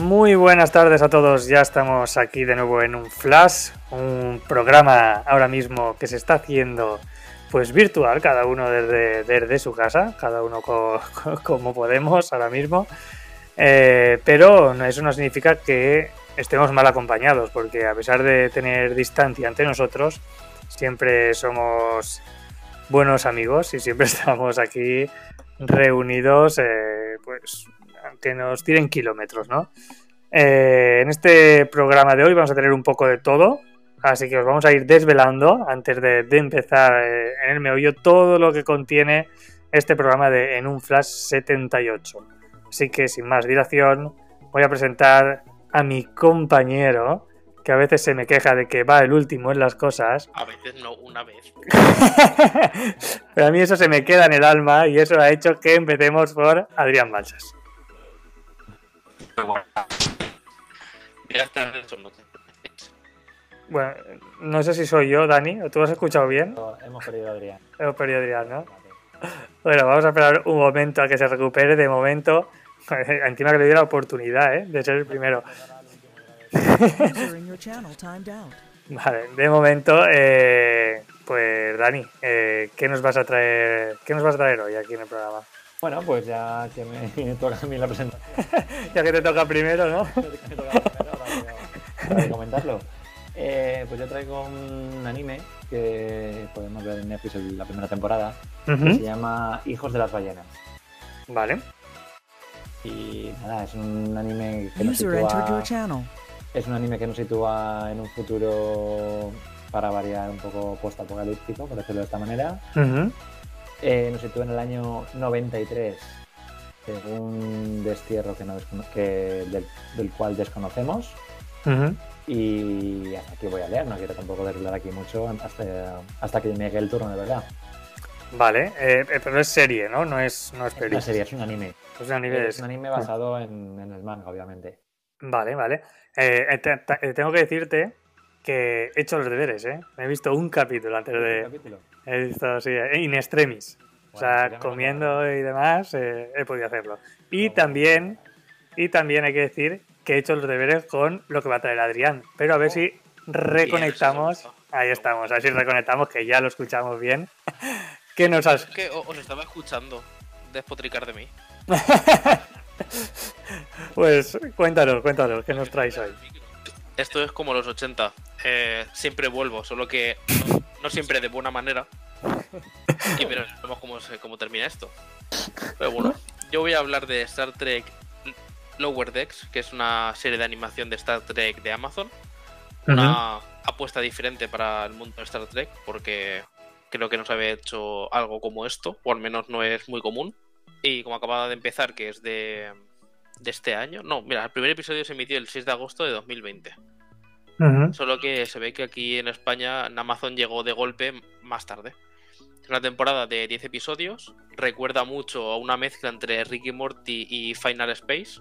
Muy buenas tardes a todos, ya estamos aquí de nuevo en un Flash, un programa ahora mismo que se está haciendo pues virtual, cada uno desde, desde su casa, cada uno co- co- como podemos ahora mismo, Eh, pero eso no significa que estemos mal acompañados, porque a pesar de tener distancia entre nosotros, siempre somos buenos amigos y siempre estamos aquí reunidos, eh, pues aunque nos tiren kilómetros, ¿no? Eh, en este programa de hoy vamos a tener un poco de todo, así que os vamos a ir desvelando antes de, de empezar eh, en el meollo todo lo que contiene este programa de En un Flash 78. Así que sin más dilación, voy a presentar a mi compañero, que a veces se me queja de que va el último en las cosas, A veces no, una vez. pero a mí eso se me queda en el alma y eso ha hecho que empecemos por Adrián Balsas. Bueno, no sé si soy yo, Dani, ¿tú lo has escuchado bien? Hemos perdido a Adrián. Hemos perdido a Adrián, ¿no? Bueno, vamos a esperar un momento a que se recupere. De momento, encima que le dio la oportunidad ¿eh? de ser el primero. Vale, de momento, eh, pues Dani, eh, ¿qué nos vas a traer? ¿Qué nos vas a traer hoy aquí en el programa? Bueno, pues ya que me toca a mí la presentación, Ya que te toca primero, ¿no? me toca primero, ahora voy a- voy a comentarlo. Eh, pues yo traigo un anime que podemos ver en Netflix en la primera temporada, que se llama Hijos de las Ballenas. Vale. Y nada, es un anime que nos sitúa, your channel. es un anime que nos sitúa en un futuro para variar un poco post-apocalíptico, por decirlo de esta manera. Ujú, Eh, nos sitúa en el año 93, según un destierro que no que del, del cual desconocemos. ujú. Y hasta aquí voy a leer, no quiero tampoco desvelar aquí mucho hasta, hasta que me llegue el turno de verdad. Vale, eh, eh, pero es serie, ¿no? No es, no es Es peli. una serie, es un anime. Es un anime. Es un anime basado en, en el manga, obviamente. Vale, vale. Eh, eh, te- te- tengo que decirte que he hecho los deberes, ¿eh? Me he visto un capítulo antes ¿Un de... capítulo? He visto, sí, in extremis. O sea, lo comiendo y demás, eh, he podido hacerlo. Y también, y también hay que decir que he hecho los deberes con lo que va a traer Adrián. Pero a ver si reconectamos. Ahí estamos, a ver si reconectamos, que ya lo escuchamos bien. ¿Qué nos has...? Es que os estaba escuchando despotricar de mí. Pues cuéntanos, cuéntanos, ¿qué nos traes hoy? Esto es como los 80. Eh, siempre vuelvo, solo que no, no siempre de buena manera. Y pero vemos cómo, cómo termina esto. Pero bueno, yo voy a hablar de Star Trek Lower Decks, que es una serie de animación de Star Trek de Amazon. Una apuesta diferente para el mundo de Star Trek, porque creo que no se había hecho algo como esto, o al menos no es muy común. Y como acababa de empezar, que es de, de este año. No, mira, el primer episodio se emitió el 6 de agosto de 2020. Ujú. Solo que se ve que aquí en España en Amazon llegó de golpe más tarde. Es una temporada de 10 episodios. Recuerda mucho a una mezcla entre Ricky Morty y Final Space.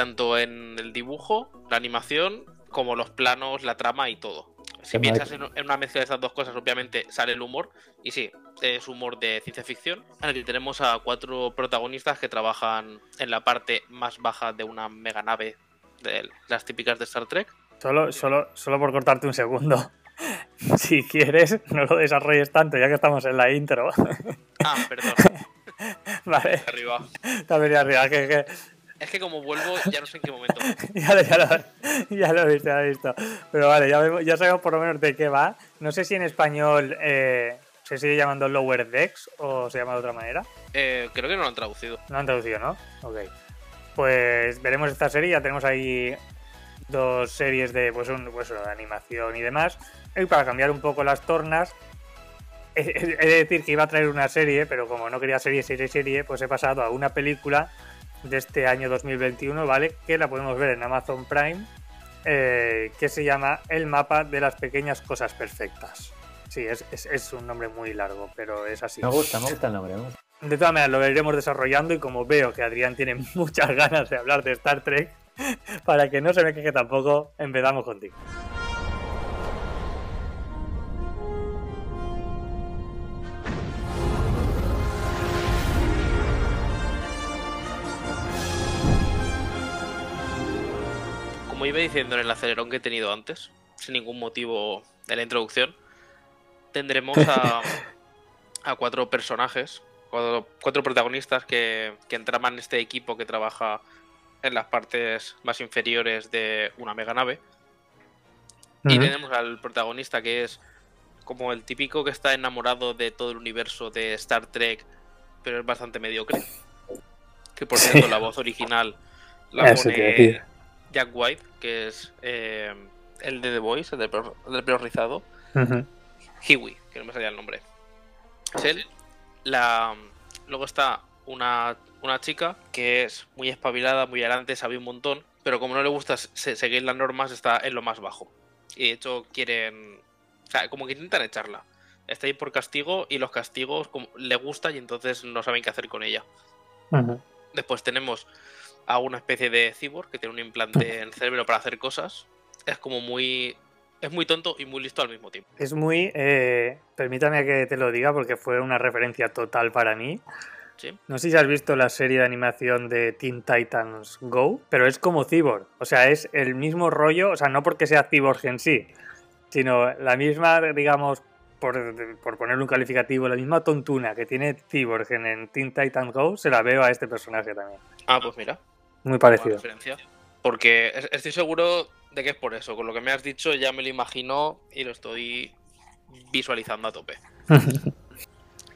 Tanto en el dibujo, la animación, como los planos, la trama y todo. Si Qué piensas en una mezcla de estas dos cosas, obviamente sale el humor. Y sí, es humor de ciencia ficción. Aquí tenemos a cuatro protagonistas que trabajan en la parte más baja de una mega nave de las típicas de Star Trek. Solo, solo, solo por cortarte un segundo. Si quieres, no lo desarrolles tanto, ya que estamos en la intro. Ah, perdón, vale, arriba. venido arriba, que, que Es que como vuelvo, ya no sé en qué momento. ya, lo, ya, lo, ya lo he visto, ya lo he visto. Pero vale, ya, vemos- ya sabemos por lo menos de qué va. No sé si en español eh, se sigue llamando Lower Decks o se llama de otra manera. Eh, creo que no lo han traducido. No han traducido, ¿no? Ok. Pues veremos esta serie, ya tenemos ahí dos series de, pues, un, pues, de animación y demás. Y para cambiar un poco las tornas, he de decir que iba a traer una serie, pero como no quería serie, serie, serie, pues he pasado a una película de este año 2021, ¿vale? Que la podemos ver en Amazon Prime, eh, que se llama El mapa de las pequeñas cosas perfectas. Sí, es, es- es un nombre muy largo, pero es así. Me gusta, me gusta el nombre. me gusta. De todas maneras, lo iremos desarrollando y como veo que Adrián tiene muchas ganas de hablar de Star Trek, para que no se me queje tampoco, empezamos contigo. Como iba diciendo en el acelerón que he tenido antes, sin ningún motivo de la introducción, tendremos a, a cuatro personajes, cuatro, cuatro protagonistas que, que entraman este equipo que trabaja en las partes más inferiores de una mega nave. Y tenemos al protagonista que es como el típico que está enamorado de todo el universo de Star Trek, pero es bastante mediocre. Que por cierto, la voz original la Eso pone Jack White, que es eh, el de The Voice, el del pelo, el del pelo rizado. Ujú. Hiwi, que no me salía el nombre. Es él. La... Luego está una, una chica que es muy espabilada, muy adelante, sabe un montón, pero como no le gusta se- seguir las normas, está en lo más bajo. Y de hecho quieren... O sea, como que intentan echarla. Está ahí por castigo y los castigos como, le gustan y entonces no saben qué hacer con ella. Después tenemos a una especie de cyborg que tiene un implante en el cerebro para hacer cosas. Es como muy... Es muy tonto y muy listo al mismo tiempo. Es muy... eh, permítame que te lo diga porque fue una referencia total para mí. ¿sí? No sé si has visto la serie de animación de Teen Titans Go, pero es como Cyborg. O sea, es el mismo rollo, o sea, no porque sea Cyborg en sí, sino la misma, digamos, por, por ponerle un calificativo, la misma tontuna que tiene Cyborg en, en Teen Titans Go, se la veo a este personaje también. Ah, pues mira. Muy parecido. referencia. Porque es- estoy seguro de que es por eso. Con lo que me has dicho ya me lo imagino y lo estoy visualizando a tope.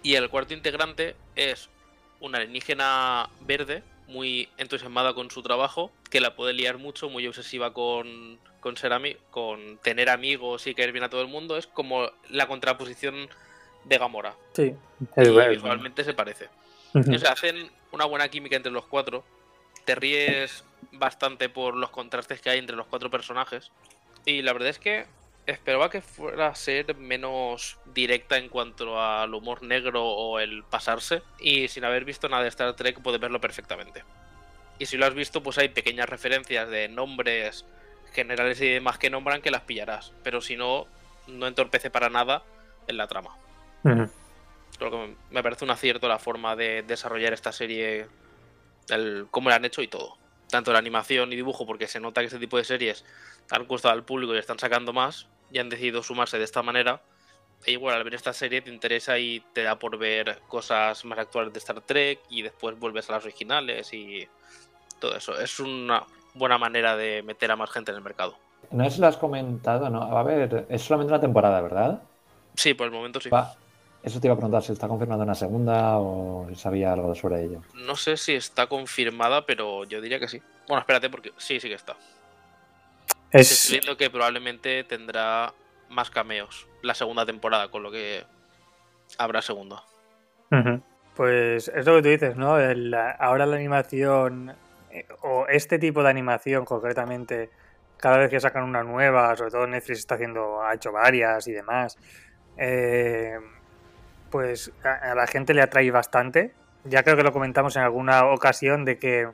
Y el cuarto integrante es una alienígena verde, muy entusiasmada con su trabajo, que la puede liar mucho, muy obsesiva con, con ser con tener amigos y querer bien a todo el mundo. Es como la contraposición de Gamora. sí, Y es bueno. visualmente se parece. Ujú. O sea, hacen una buena química entre los cuatro. Te ríes bastante por los contrastes que hay entre los cuatro personajes. Y la verdad es que esperaba que fuera a ser menos directa en cuanto al humor negro o el pasarse. Y sin haber visto nada de Star Trek puedes verlo perfectamente. Y si lo has visto, pues hay pequeñas referencias de nombres generales y demás que nombran que las pillarás. Pero si no, no entorpece para nada en la trama. Creo que me parece un acierto la forma de desarrollar esta serie, el, cómo la han hecho y todo. Tanto la animación y dibujo, porque se nota que este tipo de series han gustado al público y están sacando más, y han decidido sumarse de esta manera. E igual al ver esta serie te interesa y te da por ver cosas más actuales de Star Trek y después vuelves a las originales y todo eso. Es una buena manera de meter a más gente en el mercado. No sé si lo has comentado, ¿no? A ver, es solamente una temporada, ¿verdad? Sí, por el momento sí. Va, Eso te iba a preguntar si está confirmando una segunda o si sabía algo sobre ello. No sé si está confirmada, pero yo diría que sí. Bueno, espérate, porque sí, sí que está. Es, Estoy viendo que probablemente tendrá más cameos la segunda temporada, con lo que habrá segunda. Pues es lo que tú dices, ¿no? El- ahora la animación, eh, o este tipo de animación concretamente, cada vez que sacan una nueva, sobre todo Netflix está haciendo, ha hecho varias y demás, eh, pues a, a la gente le atrae bastante. Ya creo que lo comentamos en alguna ocasión de que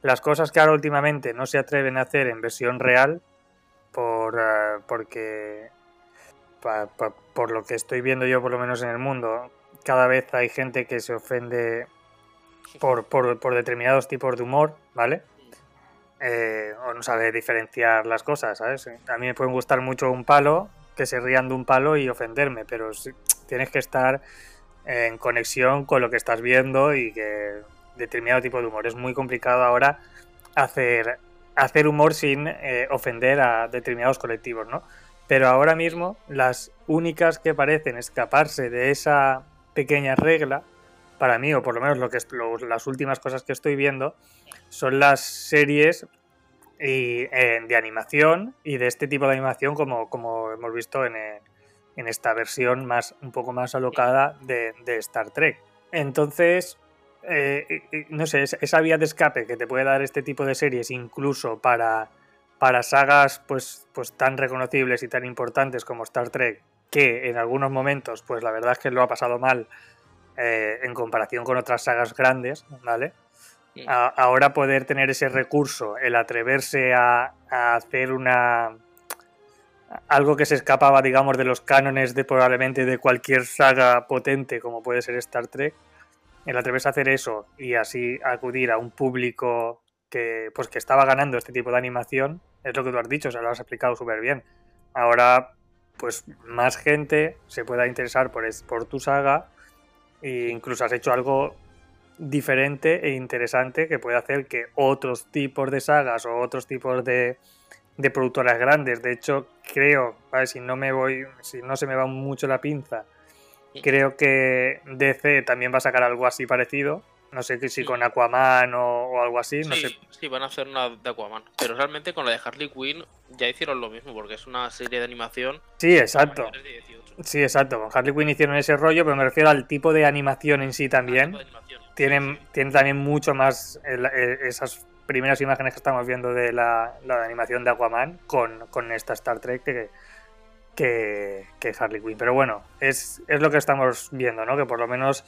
las cosas que ahora últimamente no se atreven a hacer en versión real, por, eh, porque pa- pa- por lo que estoy viendo yo por lo menos en el mundo, cada vez hay gente que se ofende por, por- por determinados tipos de humor, ¿vale? Eh, o no sabe diferenciar las cosas, ¿sabes? A mí me pueden gustar mucho un palo, que se rían de un palo y ofenderme, pero sí- tienes que estar en conexión con lo que estás viendo y que determinado tipo de humor. Es muy complicado ahora hacer, hacer humor sin eh, ofender a determinados colectivos, ¿no? Pero ahora mismo las únicas que parecen escaparse de esa pequeña regla, para mí, o por lo menos lo que es, las últimas cosas que estoy viendo, son las series eh, de animación y de este tipo de animación como, como hemos visto en, eh, en esta versión más un poco más alocada de, de Star Trek. Entonces, eh, eh, eh, no sé, es- esa vía de escape que te puede dar este tipo de series incluso para, para sagas pues, pues tan reconocibles y tan importantes como Star Trek, que en algunos momentos, pues la verdad es que lo ha pasado mal eh, en comparación con otras sagas grandes, ¿vale? A- ahora poder tener ese recurso, el atreverse a, a hacer una algo que se escapaba, digamos, de los cánones de probablemente de cualquier saga potente como puede ser Star Trek, el atreverse a hacer eso y así acudir a un público que pues que estaba ganando este tipo de animación, es lo que tú has dicho, o sea, lo has explicado súper bien. Ahora, pues más gente se pueda interesar por, es- por tu saga e incluso has hecho algo diferente e interesante que puede hacer que otros tipos de sagas o otros tipos de, de productoras grandes, de hecho creo, ¿vale? si no me voy, si no se me va mucho la pinza, creo que DC también va a sacar algo así parecido, no sé si con Aquaman o, o algo así, no sí, sé, sí, van a hacer una de Aquaman. Pero realmente con la de Harley Quinn ya hicieron lo mismo, porque es una serie de animación. sí, exacto. para mayores de 18. Sí, exacto. Con Harley Quinn hicieron ese rollo, pero me refiero al tipo de animación en sí también. Sí, Tienen, sí. tienen también mucho más el- eh, esas primeras imágenes que estamos viendo de la, la animación de Aquaman con, con esta Star Trek que, que, Harley Quinn. Pero bueno, es, es lo que estamos viendo, ¿no? Que por lo menos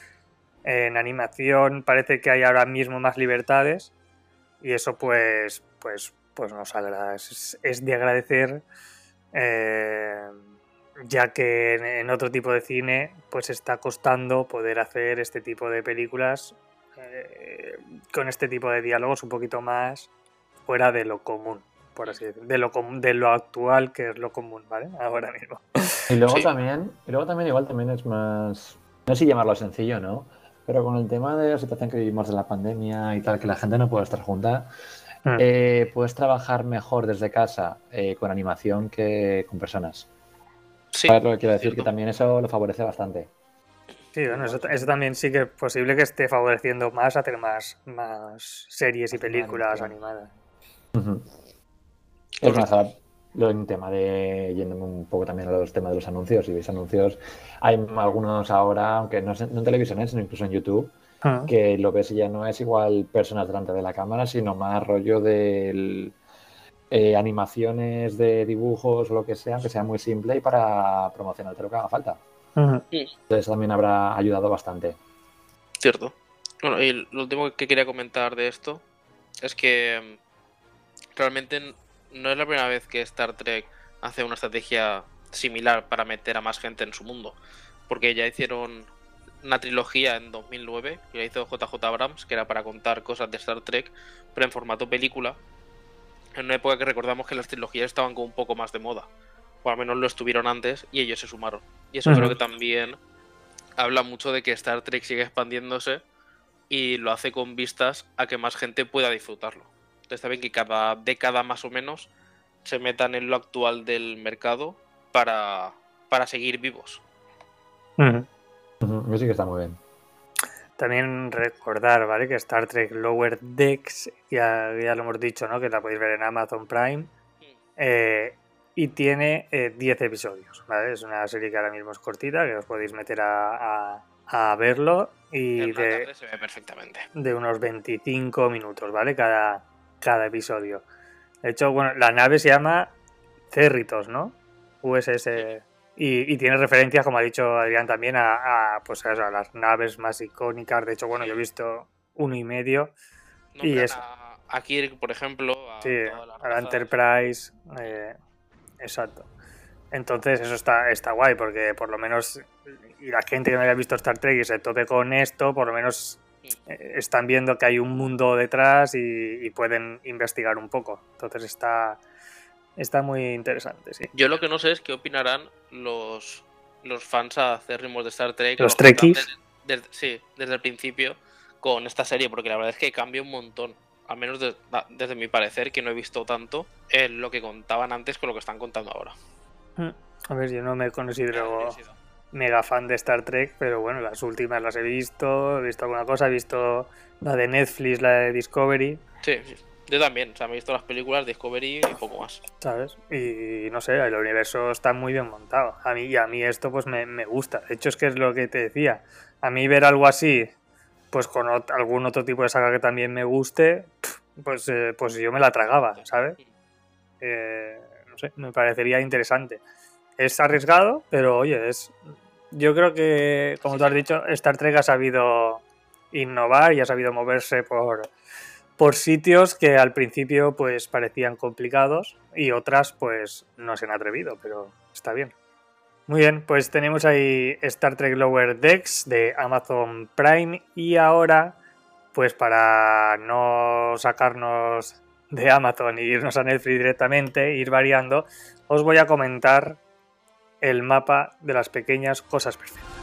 en animación parece que hay ahora mismo más libertades y eso pues, pues, pues nos agrada. Es, de agradecer. eh, ya que en otro tipo de cine pues está costando poder hacer este tipo de películas eh, con este tipo de diálogos un poquito más fuera de lo común por así decirlo, de lo común, de lo actual que es lo común, ¿vale? Ahora mismo. Y luego Sí. también, y luego también igual también es más, no sé si llamarlo sencillo, ¿no? Pero con el tema de la situación que vivimos de la pandemia y tal, que la gente no puede estar junta, Mm. eh, puedes trabajar mejor desde casa eh, con animación que con personas. Sí, ¿Sabes lo que quiero decir? cierto. Que también eso lo favorece bastante. Sí, bueno, eso, eso también sí que es posible que esté favoreciendo más hacer más, más series y películas Animadas. Es más, lo en tema de, yéndome un poco también a los temas de los anuncios, y veis anuncios, hay algunos ahora, aunque no, en televisión, ¿eh? sino incluso en YouTube, Mm. que lo ves y ya no es igual personas delante de la cámara, sino más rollo de animaciones de dibujos o lo que sea, que sea muy simple y para promocionarte lo que haga falta. Ujú. Entonces también habrá ayudado bastante. Cierto. Bueno, y lo último que quería comentar de esto es que mm, realmente no es la primera vez que Star Trek hace una estrategia similar para meter a más gente en su mundo. Porque ya hicieron una trilogía en 2009 que la hizo JJ Abrams, que era para contar cosas de Star Trek, pero en formato película. En una época que recordamos que las trilogías estaban como un poco más de moda. O al menos lo estuvieron antes y ellos se sumaron. Y eso creo que también habla mucho de que Star Trek sigue expandiéndose y lo hace con vistas a que más gente pueda disfrutarlo. Entonces está bien que cada década más o menos se metan en lo actual del mercado para, para seguir vivos. Eso sí que está muy bien. También recordar, ¿vale? Que Star Trek Lower Decks, ya, ya lo hemos dicho, ¿no? Que la podéis ver en Amazon Prime. eh, y tiene eh, 10 episodios, ¿vale? Es una serie que ahora mismo es cortita, que os podéis meter a, a- a verlo. Y de, tarde se ve perfectamente. de unos 25 minutos, ¿vale? Cada, cada episodio. De hecho, bueno, la nave se llama Cerritos, ¿no? USS. Y, y tiene referencias, como ha dicho Adrián también, a, a, pues a, las naves más icónicas. De hecho, bueno, yo he visto uno y medio. Y Nombran es- a, Kirk, por ejemplo, a, Sí, a la. Enterprise. eh, exacto. Entonces, eso está, está guay, porque por lo menos. Y la gente que no haya visto Star Trek y se tope con esto, por lo menos eh, están viendo que hay un mundo detrás y, y pueden investigar un poco. Entonces, está, está muy interesante, sí. Yo lo que no sé es qué opinarán los, los fans acérrimos de Star Trek. Los trekkies. Desde- sí, desde el principio con esta serie, porque la verdad es que cambia un montón. Al menos de- desde mi parecer, que no he visto tanto en lo que contaban antes con lo que están contando ahora. A ver, yo no me considero mega fan de Star Trek, pero bueno, las últimas las he visto, he visto alguna cosa, he visto la de Netflix, la de Discovery, Sí, sí. Yo también. O sea, me he visto las películas, Discovery y poco más. ¿sabes? Y no sé, el universo está muy bien montado. A mí, y a mí esto pues me, me gusta. De hecho, es que es lo que te decía. A mí ver algo así, pues con algún otro tipo de saga que también me guste, pues, eh, pues yo me la tragaba, ¿sabes? Eh, no sé, me parecería interesante. Es arriesgado, pero oye, es, yo creo que, como tú has dicho, Star Trek ha sabido innovar y ha sabido moverse por, por sitios que al principio pues parecían complicados y otras pues no se han atrevido, pero está bien. Muy bien, pues tenemos ahí Star Trek Lower Decks de Amazon Prime y ahora pues para no sacarnos de Amazon e irnos a Netflix directamente, ir variando, os voy a comentar el mapa de las pequeñas cosas perfectas.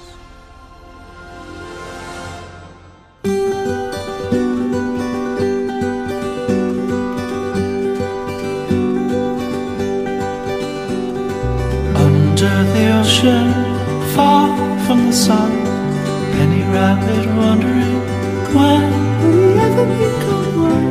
The sun, penny rabbit wondering we ever become one?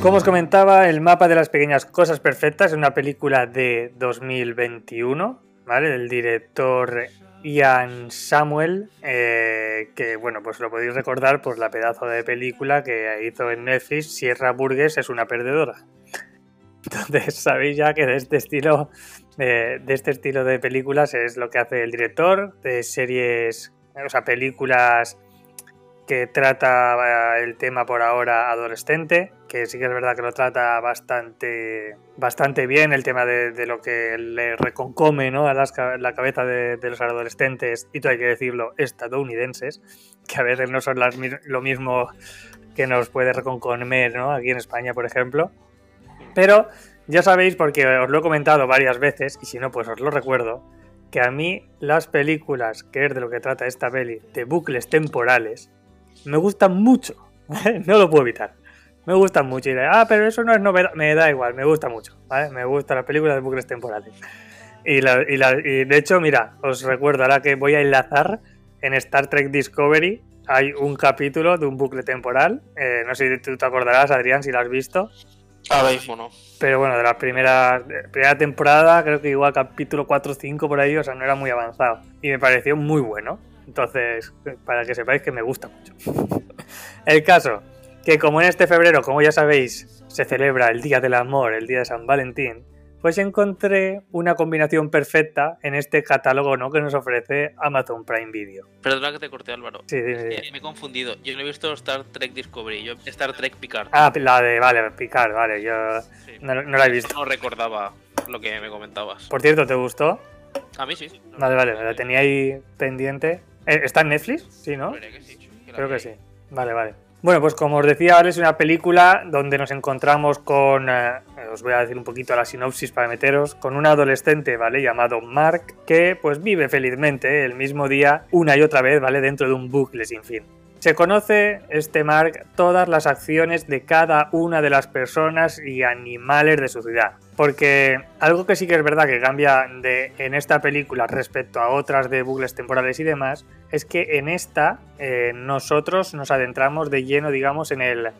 Como os comentaba, el mapa de las pequeñas cosas perfectas es una película de 2021, ¿vale? Del director Ian Samuel, eh, que bueno, pues lo podéis recordar por la pedazo de película que hizo en Netflix, Sierra Burgess es una perdedora. Entonces sabéis ya que de este estilo de, este estilo de películas es lo que hace el director, de series, o sea, películas que trata eh, el tema por ahora adolescente, que sí que es verdad que lo trata bastante, bastante bien, el tema de, lo que le reconcome ¿no? a las la cabeza de, los adolescentes, y todo hay que decirlo, estadounidenses, que a veces no son las, lo mismo que nos puede reconcomer ¿no? aquí en España, por ejemplo. Pero ya sabéis, porque os lo he comentado varias veces, y si no, pues os lo recuerdo, que a mí las películas, que es de lo que trata esta peli, de bucles temporales, me gustan mucho. No lo puedo evitar. Me gustan mucho. Y diré, ah, pero eso no es novedad. Me da igual, me gusta mucho. ¿vale? Me gustan las películas de bucles temporales. Y, la- y la- y de hecho, mira, os recuerdo ahora que voy a enlazar en Star Trek Discovery. Hay un capítulo de un bucle temporal. eh, no sé si tú te acordarás, Adrián, si lo has visto. Ahora mismo no. Pero bueno, de la primera, de primera temporada, creo que igual capítulo 4 o 5 por ahí, o sea, no era muy avanzado. Y me pareció muy bueno. Entonces, para que sepáis que me gusta mucho. el caso, que como en este febrero, como ya sabéis, se celebra el Día del Amor, el Día de San Valentín, pues encontré una combinación perfecta en este catálogo ¿no? que nos ofrece Amazon Prime Video. Perdona que te corté, Álvaro. Sí, dime. Eh, me he confundido. Yo no he visto Star Trek Discovery, yo Star Trek Picard. Ah, la de, vale, Picard, vale, yo Sí. no, no la he visto. No recordaba lo que me comentabas. Por cierto, ¿te gustó? A mí sí. Vale, vale, me la tenía ahí pendiente. Eh, ¿Está en Netflix? Sí, ¿no? Veré que sí, que Creo que sí. Vale, vale. Bueno, pues como os decía, ¿vale? es una película donde nos encontramos con, eh, os voy a decir un poquito la sinopsis para meteros, con un adolescente, ¿vale? Llamado Mark, que pues vive felizmente el mismo día una y otra vez, ¿vale? Dentro de un bucle sin fin. Se conoce, este Mark, todas las acciones de cada una de las personas y animales de su ciudad. Porque algo que sí que es verdad que cambia en esta película respecto a otras de bucles temporales y demás, es que en esta eh, nosotros nos adentramos de lleno, digamos, en el,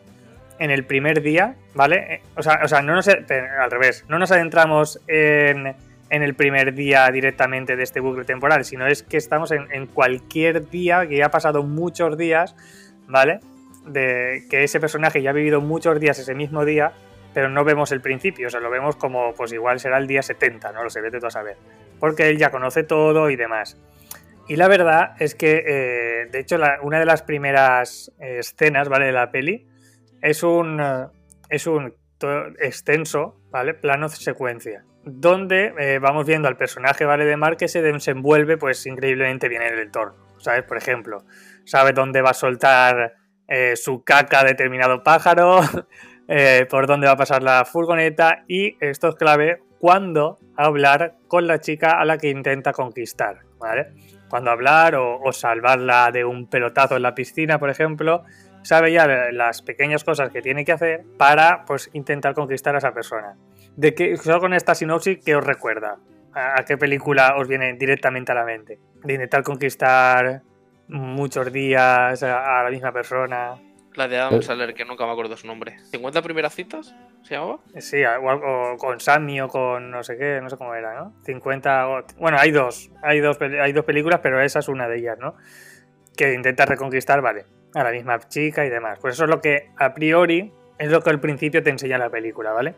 en el primer día, ¿vale? Eh, O sea, o sea no nos, pe- al revés, no nos adentramos en, en el primer día directamente de este bucle temporal, sino es que estamos en, en cualquier día, que ya ha pasado muchos días, ¿vale? De que ese personaje ya ha vivido muchos días ese mismo día, pero no vemos el principio, o sea, lo vemos como, pues igual será el día 70, no lo sé, vete tú a saber. Porque él ya conoce todo y demás. Y la verdad es que, eh, de hecho, la- una de las primeras eh, escenas, ¿vale? De la peli es un, eh, es un extenso, ¿vale? Plano secuencia, donde eh, vamos viendo al personaje, ¿vale? De Mark que se desenvuelve, pues, increíblemente bien en el entorno, ¿sabes? Por ejemplo, sabe dónde va a soltar eh, su caca determinado pájaro, por dónde va a pasar la furgoneta y esto es clave cuando hablar con la chica a la que intenta conquistar, ¿vale? Cuando hablar o salvarla de un pelotazo en la piscina, por ejemplo, sabe ya las pequeñas cosas que tiene que hacer para pues intentar conquistar a esa persona. De que solo con esta sinopsis que os recuerda a, a qué película os viene directamente a la mente. De intentar conquistar muchos días a, a la misma persona. La de Adam Eh. Sandler, que nunca me acuerdo su nombre. ¿50 primeras citas? ¿Se llamaba? Sí, o, o con Sammy o con no sé qué, no sé cómo era, ¿no? 50. o- Bueno, hay dos. Hay dos, hay dos películas, pero esa es una de ellas, ¿no? Que intenta reconquistar, vale, a la misma chica y demás. Pues eso es lo que a priori es lo que al principio te enseña la película, ¿vale?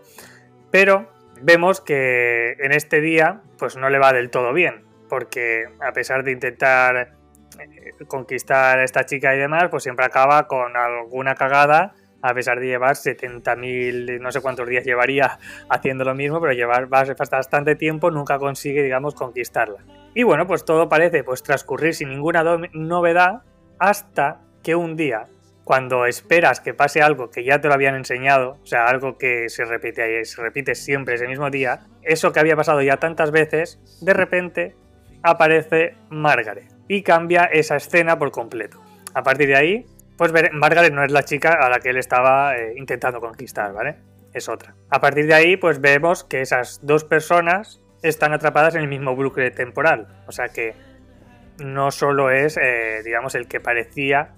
Pero vemos que en este día, pues no le va del todo bien. porque a pesar de intentar eh, conquistar a esta chica y demás, pues siempre acaba con alguna cagada, a pesar de llevar 70.000, no sé cuántos días llevaría haciendo lo mismo, pero llevar bastante tiempo nunca consigue, digamos, conquistarla. Y bueno, pues todo parece pues transcurrir sin ninguna novedad hasta que un día, cuando esperas que pase algo que ya te lo habían enseñado, o sea, algo que se repite, se repite siempre ese mismo día, eso que había pasado ya tantas veces, de repente aparece Margaret y cambia esa escena por completo. A partir de ahí, pues Margaret no es la chica a la que él estaba eh, intentando conquistar, ¿vale? Es otra. A partir de ahí, pues vemos que esas dos personas están atrapadas en el mismo bucle temporal. O sea que no solo es, eh, digamos, el que parecía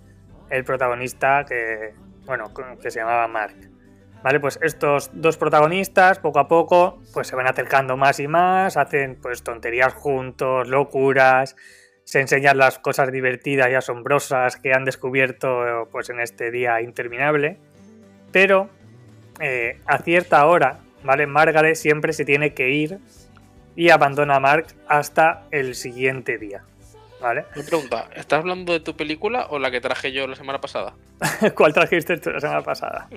el protagonista que, bueno, que se llamaba Mark. Vale, pues estos dos protagonistas, poco a poco, pues se van acercando más y más, hacen pues tonterías juntos, locuras, se enseñan las cosas divertidas y asombrosas que han descubierto pues en este día interminable. Pero eh, a cierta hora, ¿vale? Margaret siempre se tiene que ir y abandona a Mark hasta el siguiente día. ¿Vale? Me pregunta, ¿estás hablando de tu película o la que traje yo la semana pasada? ¿Cuál trajiste tú la semana pasada?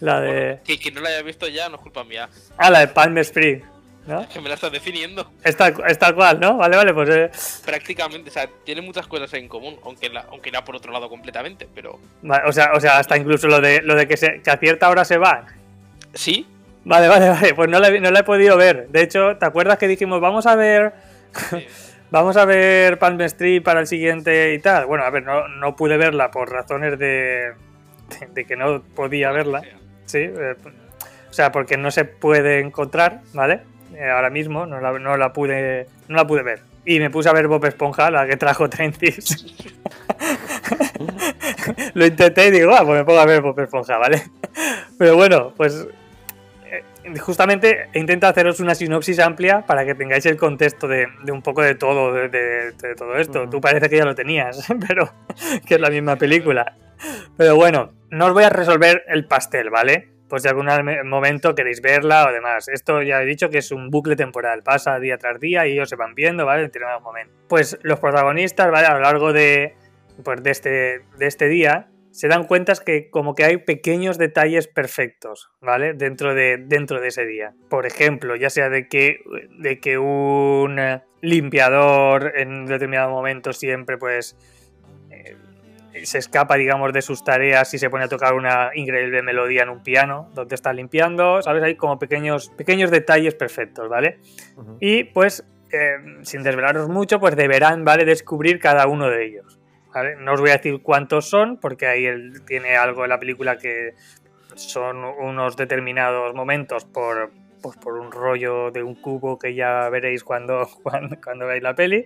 La de. Que no la haya visto ya no es culpa mía. Ah, la de Palm Spring, ¿no? Que me la estás definiendo. Es tal, es tal cual, ¿no? Vale, vale, pues. eh, Prácticamente, o sea, tiene muchas cosas en común, aunque, la, aunque por otro lado completamente, pero. vale, o, sea, o sea, hasta incluso lo de, lo de que, se, que a cierta hora se van. Sí, Vale, vale, vale, pues no la, he- no la he podido ver. De hecho, ¿te acuerdas que dijimos, vamos a ver. sí. Vamos a ver Palm Street para el siguiente y tal. Bueno, a ver, no, no pude verla por razones de, de, de que no podía verla. Sí, eh, o sea, porque no se puede encontrar, ¿vale? Eh, ahora mismo no la, no la pude no la pude ver. Y me puse a ver Bob Esponja, la que trajo Trencis. Lo intenté y digo, ah, pues me pongo a ver Bob Esponja, ¿vale? Pero bueno, pues justamente he intentado haceros una sinopsis amplia para que tengáis el contexto de, de un poco de todo, de, de- de todo esto. Tú parece que ya lo tenías, pero que es la misma película. Pero bueno, no os voy a resolver el pastel, ¿vale? Pues si algún momento queréis verla o demás. Esto ya he dicho que es un bucle temporal, pasa día tras día y ellos se van viendo, ¿vale? En determinados momentos. Pues los protagonistas, ¿vale? A lo largo de, pues de, este, de este día se dan cuenta que como que hay pequeños detalles perfectos, ¿vale? Dentro de, dentro de ese día. Por ejemplo, ya sea de que, de que un eh, limpiador en un determinado momento siempre pues eh, se escapa, digamos, de sus tareas y se pone a tocar una increíble melodía en un piano donde está limpiando, ¿sabes? Hay como pequeños, pequeños detalles perfectos, ¿vale? Y pues, eh, sin desvelaros mucho, pues deberán, ¿vale? Descubrir cada uno de ellos. No os voy a decir cuántos son, porque ahí tiene algo en la película que son unos determinados momentos por, pues por un rollo de un cubo que ya veréis cuando, cuando, veáis la peli.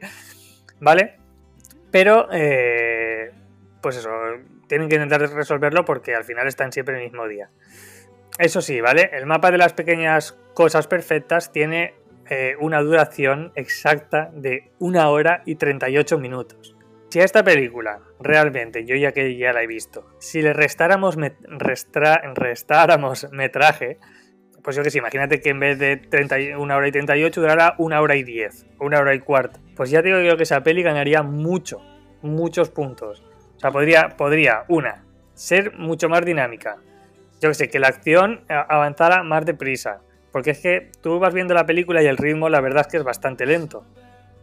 ¿Vale? Pero, eh, pues eso, tienen que intentar resolverlo porque al final están siempre el mismo día. Eso sí, ¿vale? El mapa de las pequeñas cosas perfectas tiene eh, una duración exacta de una hora y 38 minutos. Si a esta película, realmente, yo ya que ya la he visto, si le restáramos, metraje, pues yo que sé, imagínate que en vez de 30 y- una hora y 38 durara una hora y 10, o una hora y cuarto. Pues ya te digo que esa peli ganaría mucho, muchos puntos. O sea, podría, podría, una, ser mucho más dinámica. Yo que sé, que la acción avanzara más deprisa. Porque es que tú vas viendo la película y el ritmo, la verdad es que es bastante lento.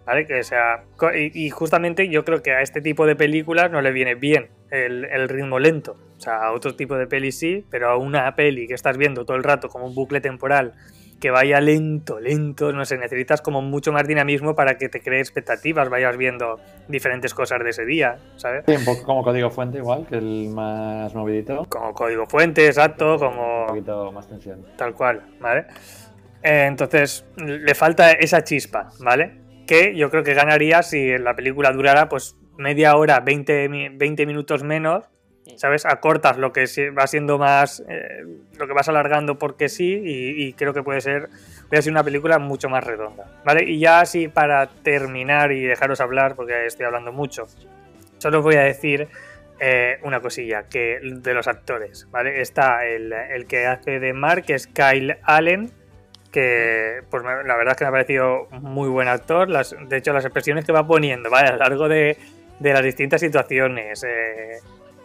¿Vale? Que o sea, y, y justamente yo creo que a este tipo de películas no le viene bien el, el ritmo lento. O sea, a otro tipo de peli sí, pero a una peli que estás viendo todo el rato como un bucle temporal que vaya lento, lento, no sé, necesitas como mucho más dinamismo para que te cree expectativas, vayas viendo diferentes cosas de ese día, ¿sabes? Sí, un poco como código fuente igual, que el más movidito. Como código fuente, exacto, Un como poquito más tensión. tal cual, ¿vale? Eh, entonces, le falta esa chispa, ¿vale? Que yo creo que ganaría si la película durara pues media hora, 20, mi- 20 minutos menos, ¿sabes? Acortas lo que va siendo más, eh, lo que vas alargando porque sí y, y creo que puede ser, puede ser una película mucho más redonda, ¿vale? Y ya así para terminar y dejaros hablar, porque estoy hablando mucho, solo os voy a decir eh, una cosilla, que de los actores, ¿vale? Está el, el que hace de Mark, que es Kyle Allen, que pues me- la verdad es que me ha parecido muy buen actor. Las, de hecho, las expresiones que va poniendo ¿vale? a lo largo de, de las distintas situaciones eh,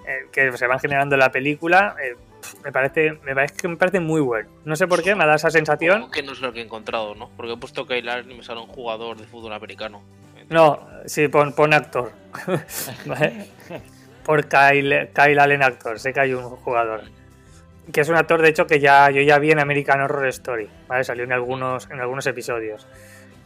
eh, que se van generando en la película, eh, me parece, me parece que me parece muy bueno. No sé por qué, me da esa sensación. Como que no es lo que he encontrado, ¿no? Porque he puesto Kyle Allen y me sale un jugador de fútbol americano. No, sí, pon, pon actor. ¿Vale? Por Kyle, Kyle Allen actor, sé que hay un jugador. Que es un actor, de hecho, que ya yo ya vi en American Horror Story, ¿vale? Salió en algunos, en algunos episodios.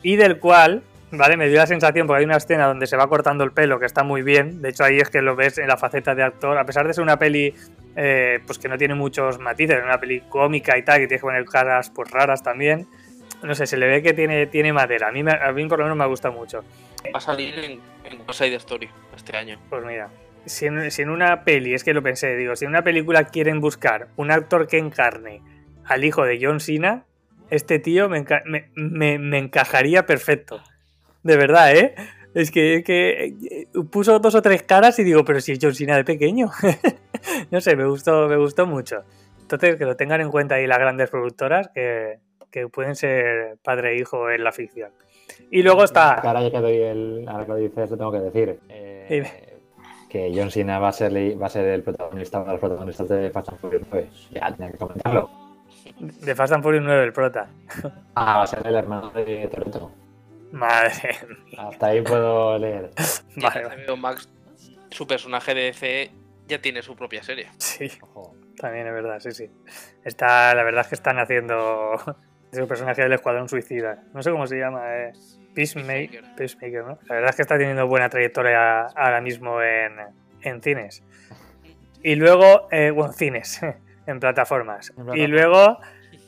Y del cual, ¿vale? Me dio la sensación, porque hay una escena donde se va cortando el pelo, que está muy bien. De hecho, ahí es que lo ves en la faceta de actor. A pesar de ser una peli, eh, pues que no tiene muchos matices, una peli cómica y tal, que tiene que poner caras pues raras también. No sé, se le ve que tiene, tiene madera. A mí, me- a mí por lo menos me gusta mucho. Va a salir en, en Side Story este año. Pues mira, si en, si en una peli, es que lo pensé, digo, si en una película quieren buscar un actor que encarne al hijo de John Cena, este tío me, enca- me- me- me encajaría perfecto. De verdad, ¿eh? Es que, es que eh, puso dos o tres caras y digo, pero si es John Cena de pequeño. no sé, me gustó, me gustó mucho. Entonces, que lo tengan en cuenta ahí las grandes productoras que, que pueden ser padre e hijo en la ficción. Y luego está... Ahora ya que doy el. Ahora que lo dices, lo tengo que decir. Eh. Que John Cena va a ser, va a ser el protagonista, uno de los protagonistas de Fast and Furious 9. Ya tenía que comentarlo. De Fast and Furious 9, el prota. Ah, va a ser el hermano de Toretto. Madre mía. Hasta ahí puedo leer. Vale, vale. Max, su personaje de DC ya tiene su propia serie. Sí, Ojo. también es verdad, sí, sí. Está, la verdad es que están haciendo ese personaje del Escuadrón Suicida. No sé cómo se llama, eh. Peacemaker, Peacemaker. ¿no? La verdad es que está teniendo buena trayectoria ahora mismo en, en cines. Y luego, eh, bueno, cines, en plataformas. En Y plataformas. luego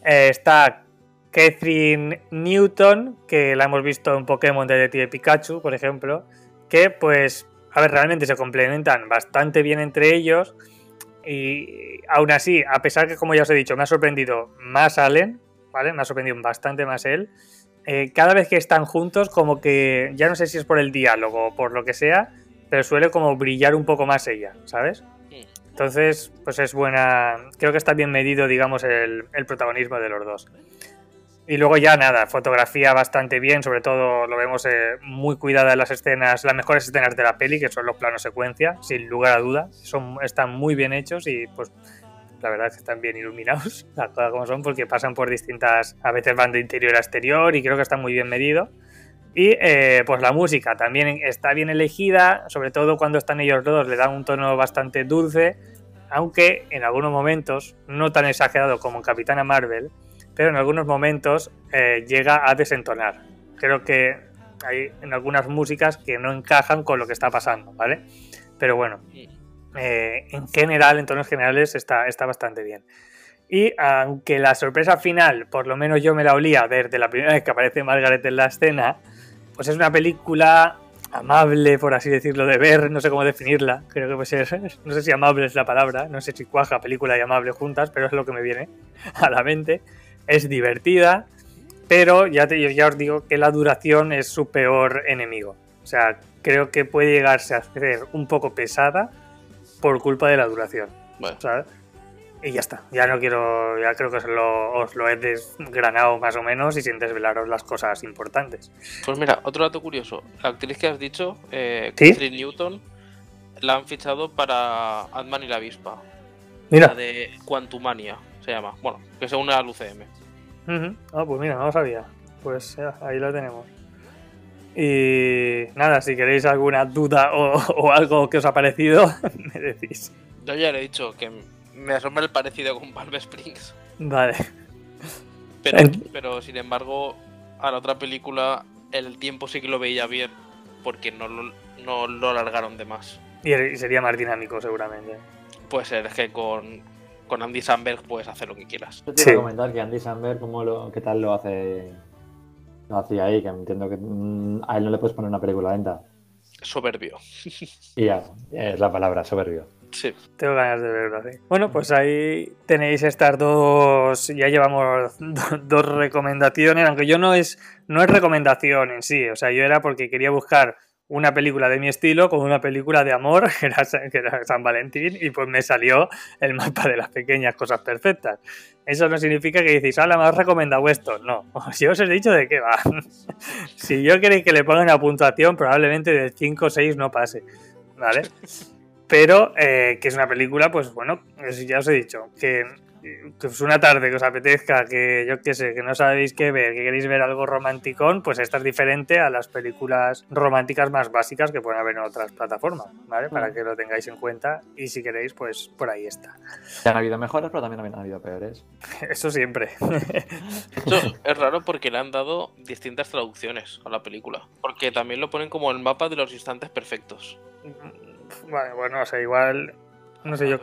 eh, está Catherine Newton, que la hemos visto en Pokémon Detective Pikachu, por ejemplo, que pues, a ver, realmente se complementan bastante bien entre ellos. Y aún así, a pesar que, como ya os he dicho, me ha sorprendido más Allen, ¿vale? Me ha sorprendido bastante más él. Eh, cada vez que están juntos, como que, ya no sé si es por el diálogo o por lo que sea, pero suele como brillar un poco más ella, ¿sabes? Entonces, pues es buena. Creo que está bien medido, digamos, el, el protagonismo de los dos. Y luego ya nada, fotografía bastante bien, sobre todo lo vemos eh, muy cuidada en las escenas, las mejores escenas de la peli, que son los planos secuencia, sin lugar a duda. Son, están muy bien hechos y pues la verdad es que están bien iluminados, las cosas como son, porque pasan por distintas, a veces van de interior a exterior y creo que está muy bien medido. Y eh, pues la música también está bien elegida, sobre todo cuando están ellos dos, le dan un tono bastante dulce, aunque en algunos momentos, no tan exagerado como en Capitana Marvel, pero en algunos momentos eh, llega a desentonar. Creo que hay en algunas músicas que no encajan con lo que está pasando, ¿vale? Pero bueno, eh, en general, en tonos generales, está, está bastante bien. Y aunque la sorpresa final, por lo menos yo me la olía desde la primera vez que aparece Margaret en la escena, pues es una película amable, por así decirlo, de ver, no sé cómo definirla, creo que puede ser, no sé si amable es la palabra, no sé si cuaja película y amable juntas, pero es lo que me viene a la mente. Es divertida, pero ya, te, ya os digo que la duración es su peor enemigo. O sea, creo que puede llegarse a hacer un poco pesada por culpa de la duración. Bueno, ¿sabes? Y ya está. Ya no quiero. Ya creo que os lo, os lo he desgranado más o menos y sin desvelaros las cosas importantes. pues mira, otro dato curioso. La actriz que has dicho, eh, ¿Sí? Catherine Newton, la han fichado para Ant-Man y la avispa. La Mira. de Quantumania se llama. Bueno, que se une al UCM. Ujú. Ah, pues mira, no lo sabía. Pues ya, ahí lo tenemos. Y nada, si queréis alguna duda o, o algo que os ha parecido, me decís. Yo ya le he dicho que me asombra el parecido con Palm Springs. Vale. Pero, pero sin embargo, a la otra película el tiempo sí que lo veía bien. Porque no lo, no lo alargaron de más. Y sería más dinámico, seguramente. Puede ser, es que con, con Andy Samberg puedes hacer lo que quieras. Yo te Sí. iba a comentar que Andy Samberg, ¿cómo lo, ¿qué tal lo hace? Lo hacía ahí, que entiendo que mm, a él no le puedes poner una película lenta. Soberbio. Y ya, es la palabra, soberbio. Sí. Tengo ganas de verlo así. Bueno, pues ahí tenéis estas dos. Ya llevamos do- dos recomendaciones, aunque yo no es, no es recomendación en sí. O sea, yo era porque quería buscar una película de mi estilo con una película de amor, que era, Sa- que era San Valentín, y pues me salió el mapa de las pequeñas cosas perfectas. Eso no significa que decís, ah, me has recomendado esto. No, yo os he dicho de qué va. si yo queréis que le ponga una puntuación, probablemente del 5 o 6 no pase. ¿Vale? Pero eh, que es una película, pues bueno, ya os he dicho, que, que es una tarde que os apetezca, que yo qué sé, que no sabéis qué ver, que queréis ver algo romanticón, pues esta es diferente a las películas románticas más básicas que pueden haber en otras plataformas, ¿vale? Para que lo tengáis en cuenta y si queréis, pues por ahí está. Ya han habido mejores, pero también han habido peores. Eso siempre. Eso es raro porque le han dado distintas traducciones a la película. Porque también lo ponen como el mapa de los instantes perfectos. Vale, bueno, o sea, igual, no sé yo,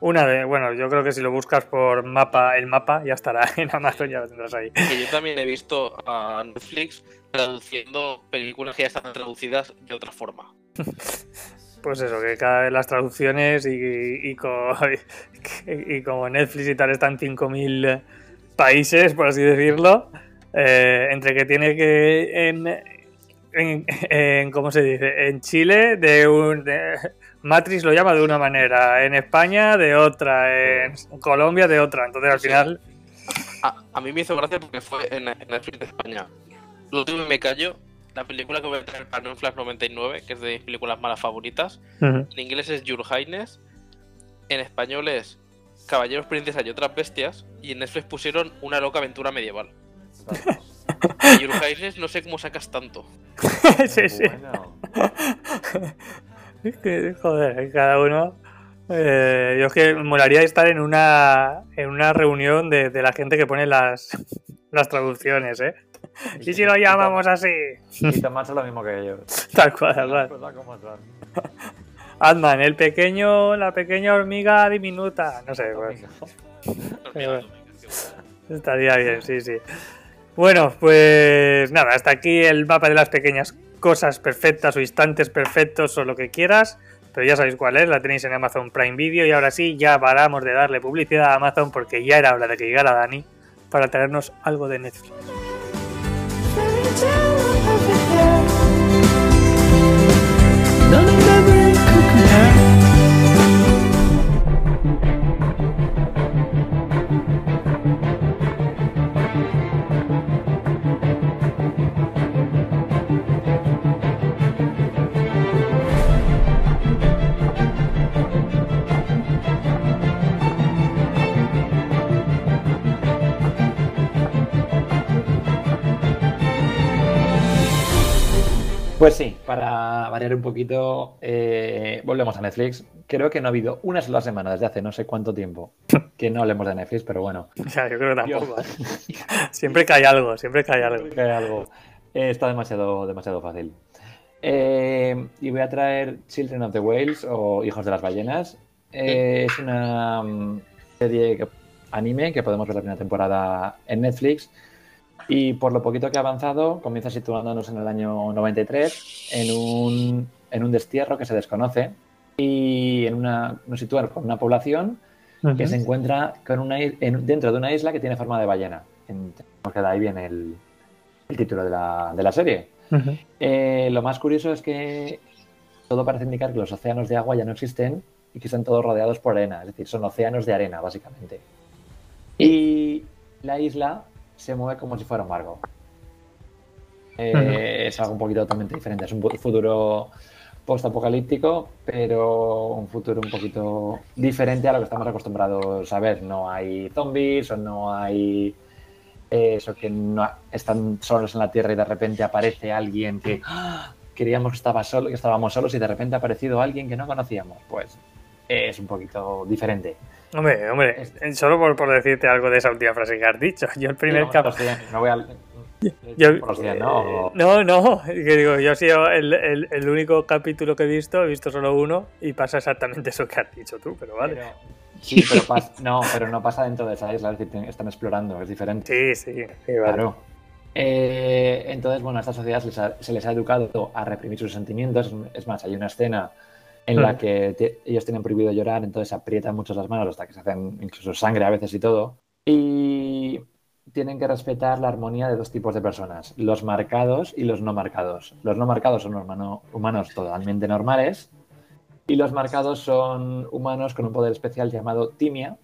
una de, bueno, yo creo que si lo buscas por mapa, el mapa ya estará en Amazon, ya lo tendrás ahí. Que yo también he visto a Netflix traduciendo películas que ya están traducidas de otra forma. Pues eso, que cada vez las traducciones y, y, co- y como Netflix y tal están 5.000 países, por así decirlo, eh, entre que tiene que en, en, en- ¿cómo se dice? En Chile de un de- Matrix lo llama de una manera, en España de otra, en Colombia de otra, entonces al Sí. final A, a mí me hizo gracia porque fue en, en Netflix de España. Lo último y me callo. La película que voy a traer para No Flash 99, que es de mis películas malas favoritas. En inglés es Your Highness. En español es Caballeros, Princesas y otras bestias. Y en Netflix pusieron Una loca aventura medieval. Y Your Highness no sé cómo sacas tanto. sí, sí. Bueno, Es que, joder, cada uno. eh, yo es que molaría estar en una en una reunión de, de la gente que pone las, las traducciones, ¿eh? Y si lo llamamos así, Y tomarse lo mismo que ellos. tal cual, tal cual. son. Ant-Man, el pequeño, la pequeña hormiga diminuta. No sé, pues, Hormiga, estaría bien, sí, sí. Bueno, pues nada, hasta aquí el mapa de las pequeñas cosas perfectas o instantes perfectos o lo que quieras. Pero ya sabéis cuál es, la tenéis en Amazon Prime Video y ahora sí, ya paramos de darle publicidad a Amazon porque ya era hora de que llegara Dani para traernos algo de Netflix. Pues sí, para variar un poquito, eh, volvemos a Netflix. Creo que no ha habido una sola semana desde hace no sé cuánto tiempo que no hablemos de Netflix, pero bueno, Ya, yo creo que tampoco. ¿eh? Siempre cae algo, siempre cae algo. que hay algo. Eh, está demasiado, demasiado fácil. Eh, y voy a traer Children of the Whales o Hijos de las Ballenas. Eh, es una mm, serie que- anime que podemos ver la primera temporada en Netflix. Y por lo poquito que ha avanzado, comienza situándonos en el año 93, en un, en un destierro que se desconoce. Y en una, nos sitúa con una población que se encuentra con una, en- dentro de una isla que tiene forma de ballena. En- Porque de ahí viene el, el título de la, de la serie. Ujú. Eh, lo más curioso es que todo parece indicar que los océanos de agua ya no existen y que están todos rodeados por arena, es decir, son océanos de arena, básicamente. Y la isla se mueve como si fuera un barco. Eh. Es algo un poquito totalmente diferente, es un fu- futuro post-apocalíptico, pero un futuro un poquito diferente a lo que estamos acostumbrados a ver. No hay zombies o no hay eh, eso que no están solos en la Tierra y de repente aparece alguien que ¡ah! queríamos que estaba solo, que estábamos solos y de repente ha aparecido alguien que no conocíamos. Pues es un poquito diferente. Hombre, hombre, solo por, por decirte algo de esa última frase que has dicho. Yo el primer los cien, Me voy al. Yo- ¿no? No, no, que digo, yo he sido el, el- el único capítulo que he visto, he visto solo uno y pasa exactamente eso que has dicho tú, pero vale. Pero- sí, pero pas- no, pero no pasa dentro de esa isla, es decir, están explorando, es diferente. Sí, sí, sí, vale. Claro. Eh, entonces, bueno, a esta sociedad se les, ha, se les ha educado a reprimir sus sentimientos. Es más, hay una escena en la que ellos tienen prohibido llorar, entonces aprietan mucho las manos hasta que se hacen incluso sangre a veces y todo. Y tienen que respetar la armonía de dos tipos de personas, los marcados y los no marcados. Los no marcados son humano- humanos totalmente normales y los marcados son humanos con un poder especial llamado timia,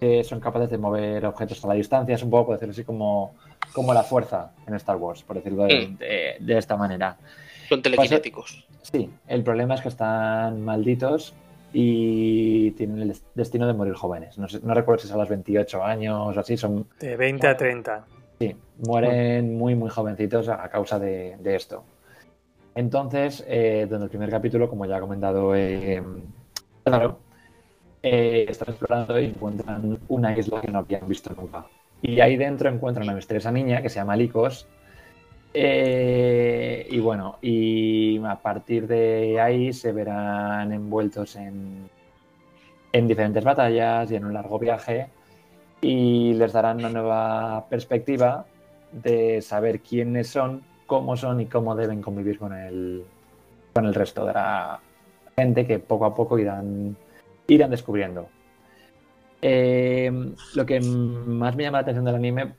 que son capaces de mover objetos a la distancia. Es un poco, por decirlo así, como, como la fuerza en Star Wars, por decirlo de, de- de esta manera. Son telequinéticos. Sí, el problema es que están malditos y tienen el des- destino de morir jóvenes. No, sé- no recuerdo si es a los 28 años o así, son, De 20 a 30. sí, mueren muy, muy jovencitos a, a causa de, de esto. Entonces, eh, donde el primer capítulo, como ya ha comentado eh, claro, eh, están explorando y encuentran una isla que no habían visto nunca. Y ahí dentro encuentran a una misteriosa niña que se llama Licos. Eh, y bueno, y a partir de ahí se verán envueltos en, en diferentes batallas y en un largo viaje y les darán una nueva perspectiva de saber quiénes son, cómo son y cómo deben convivir con el, con el resto de la gente que poco a poco irán, irán descubriendo. Eh, lo que más me llama la atención del anime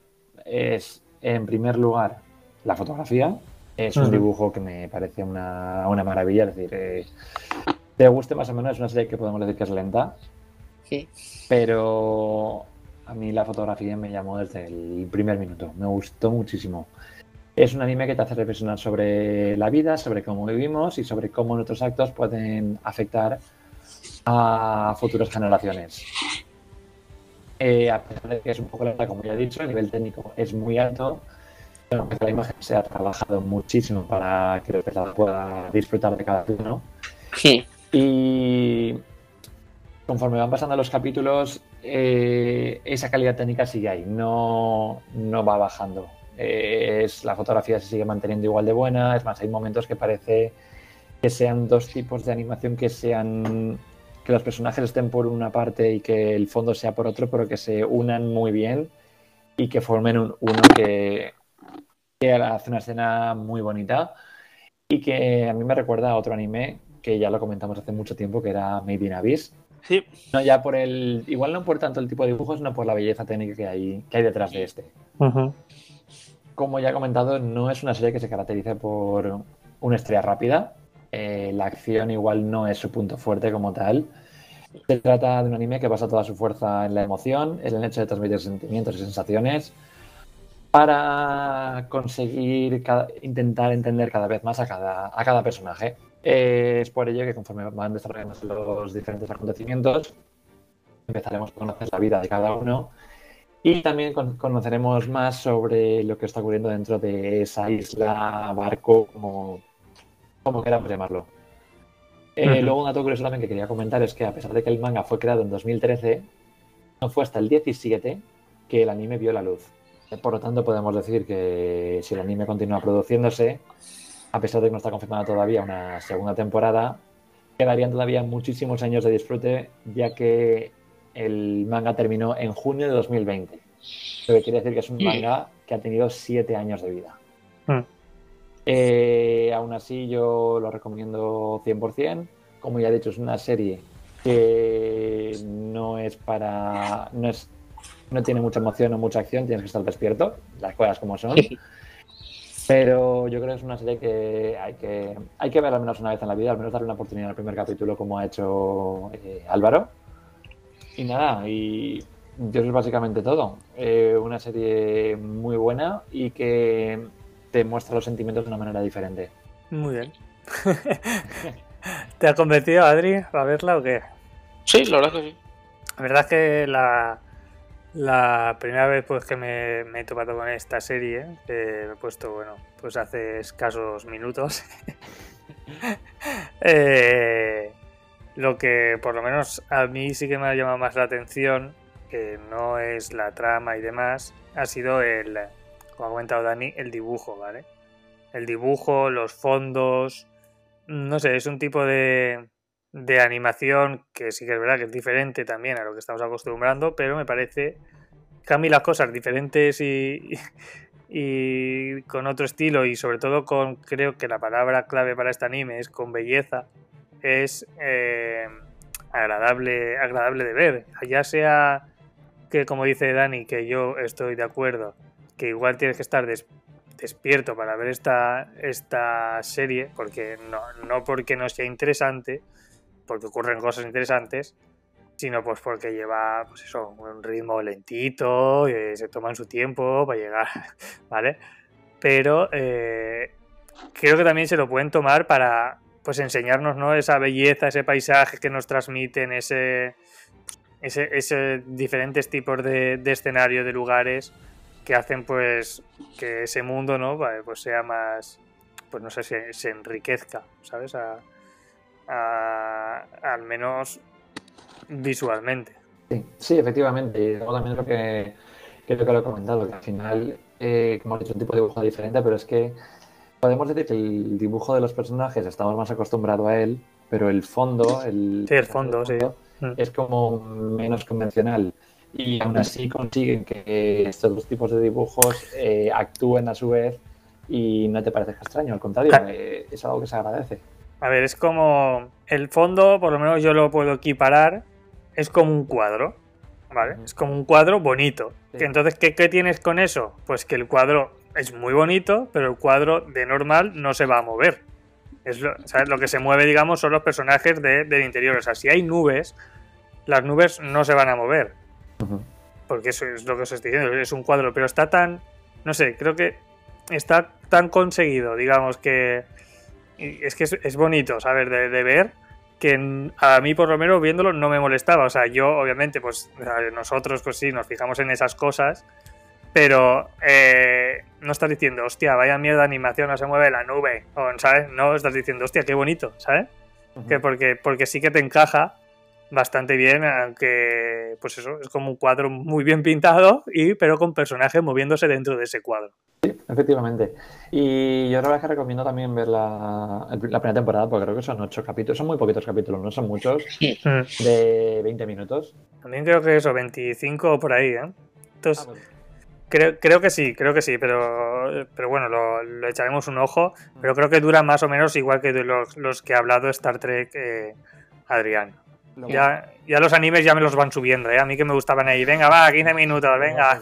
es, en primer lugar, la fotografía. Es un dibujo que me parece una, una maravilla. Es decir, eh, te guste más o menos, es una serie que podemos decir que es lenta, Sí. pero a mí la fotografía me llamó desde el primer minuto. Me gustó muchísimo. Es un anime que te hace reflexionar sobre la vida, sobre cómo vivimos y sobre cómo nuestros actos pueden afectar a futuras generaciones. Eh, a pesar de que es un poco lenta, como ya he dicho, el nivel técnico es muy alto, la imagen se ha trabajado muchísimo para que el espectador pueda disfrutar de cada uno. Sí. Y conforme van pasando los capítulos, eh, esa calidad técnica sigue ahí, no, no va bajando. Eh, es, la fotografía se sigue manteniendo igual de buena, es más, hay momentos que parece que sean dos tipos de animación que sean que los personajes estén por una parte y que el fondo sea por otro, pero que se unan muy bien y que formen un uno que, que hace una escena muy bonita y que a mí me recuerda a otro anime que ya lo comentamos hace mucho tiempo, que era Made in Abyss. Sí. No ya por el, igual no por tanto el tipo de dibujos, sino por la belleza técnica que hay, que hay detrás de este. Ujú. Como ya he comentado, no es una serie que se caracterice por una estrella rápida. Eh, la acción igual no es su punto fuerte como tal. Se trata de un anime que basa toda su fuerza en la emoción, en el hecho de transmitir sentimientos y sensaciones para conseguir cada- intentar entender cada vez más a cada, a cada personaje. Eh, es por ello que conforme van desarrollándose los diferentes acontecimientos, empezaremos a conocer la vida de cada uno y también con- conoceremos más sobre lo que está ocurriendo dentro de esa isla, barco, como, como queramos llamarlo. Eh. Luego un dato curioso también que quería comentar es que a pesar de que el manga fue creado en 2013, no fue hasta el 17 que el anime vio la luz. Por lo tanto, podemos decir que si el anime continúa produciéndose, a pesar de que no está confirmada todavía una segunda temporada, quedarían todavía muchísimos años de disfrute, ya que el manga terminó en junio de 2020. Lo que quiere decir que es un manga que ha tenido siete años de vida. Mm. Eh, aún así, yo lo recomiendo 100%. Como ya he dicho, es una serie que no es para. No, es, no tiene mucha emoción o mucha acción, tienes que estar despierto, las cosas como son. Pero yo creo que es una serie que hay que, hay que ver al menos una vez en la vida, al menos darle una oportunidad al primer capítulo, como ha hecho eh, Álvaro. Y nada, y yo es básicamente todo. Eh, una serie muy buena y que te muestra los sentimientos de una manera diferente. Muy bien. ¿Te ha convencido, Adri, a verla o qué? Sí, la verdad que sí. La verdad es que la, la primera vez pues que me, he topado con esta serie, que me he puesto, bueno, pues hace escasos minutos, eh, lo que por lo menos a mí sí que me ha llamado más la atención, que no es la trama y demás, ha sido el, como ha comentado Dani, el dibujo, ¿vale? El dibujo, los fondos, no sé, es un tipo de, de animación que sí que es verdad que es diferente también a lo que estamos acostumbrando, pero me parece que a mí las cosas diferentes y, y con otro estilo y sobre todo con, creo que la palabra clave para este anime es con belleza, es eh, agradable, agradable de ver, ya sea que, como dice Dani, que yo estoy de acuerdo, que igual tienes que estar des- despierto para ver esta, esta serie, porque no, no porque no sea interesante, porque ocurren cosas interesantes, sino pues porque lleva pues eso, un ritmo lentito, eh, se toman su tiempo para llegar, ¿vale? Pero eh, creo que también se lo pueden tomar para pues enseñarnos ¿no? esa belleza, ese paisaje que nos transmiten, ese, ese, ese diferentes tipos de, de escenarios, de lugares que hacen pues que ese mundo no pues sea más pues no sé se, se enriquezca sabes a, a- al menos visualmente Sí, sí, efectivamente. Y luego también lo que creo que lo he comentado, que al final, eh, como hemos dicho, un tipo de dibujo diferente, pero es que podemos decir que el dibujo de los personajes estamos más acostumbrados a él, pero el fondo, el, Sí, el fondo, sí. Mm. es como menos convencional. Y aún así consiguen que estos dos tipos de dibujos eh, actúen a su vez y no te parezca extraño, al contrario, Claro. eh, es algo que se agradece. A ver es como el fondo por lo menos yo lo puedo equiparar es como un cuadro vale es como un cuadro bonito. Sí. Entonces ¿qué, qué tienes con eso pues que el cuadro es muy bonito pero el cuadro de normal no se va a mover. Es lo, ¿sabes? lo que se mueve digamos son los personajes de- del interior. O sea si hay nubes las nubes no se van a mover. Porque eso es lo que os estoy diciendo, es un cuadro, pero está tan, no sé, creo que está tan conseguido, digamos que y es que es, es bonito, saber de, de ver que a mí por lo menos viéndolo no me molestaba, o sea, yo obviamente pues nosotros pues sí nos fijamos en esas cosas, pero eh, no estás diciendo, hostia, vaya mierda animación, no se mueve la nube, o, ¿sabes? No estás diciendo, hostia, qué bonito, ¿sabes? que porque, porque sí que te encaja bastante bien, aunque pues eso, es como un cuadro muy bien pintado, y pero con personajes moviéndose dentro de ese cuadro. Efectivamente. Y yo la verdad es que recomiendo también ver la, la primera temporada, porque creo que son ocho capítulos, son muy poquitos capítulos, no son muchos, Mm. de 20 minutos. También creo que eso, 25 o por ahí, ¿eh? Entonces, Ah, pues, creo, creo que sí, creo que sí, pero, pero bueno, lo, lo echaremos un ojo, pero creo que dura más o menos igual que de los, los que ha hablado Star Trek eh, Adrián. lo- Ya, ya los animes ya me los van subiendo, ¿eh? A mí que me gustaban ahí, venga, va, 15 minutos, venga.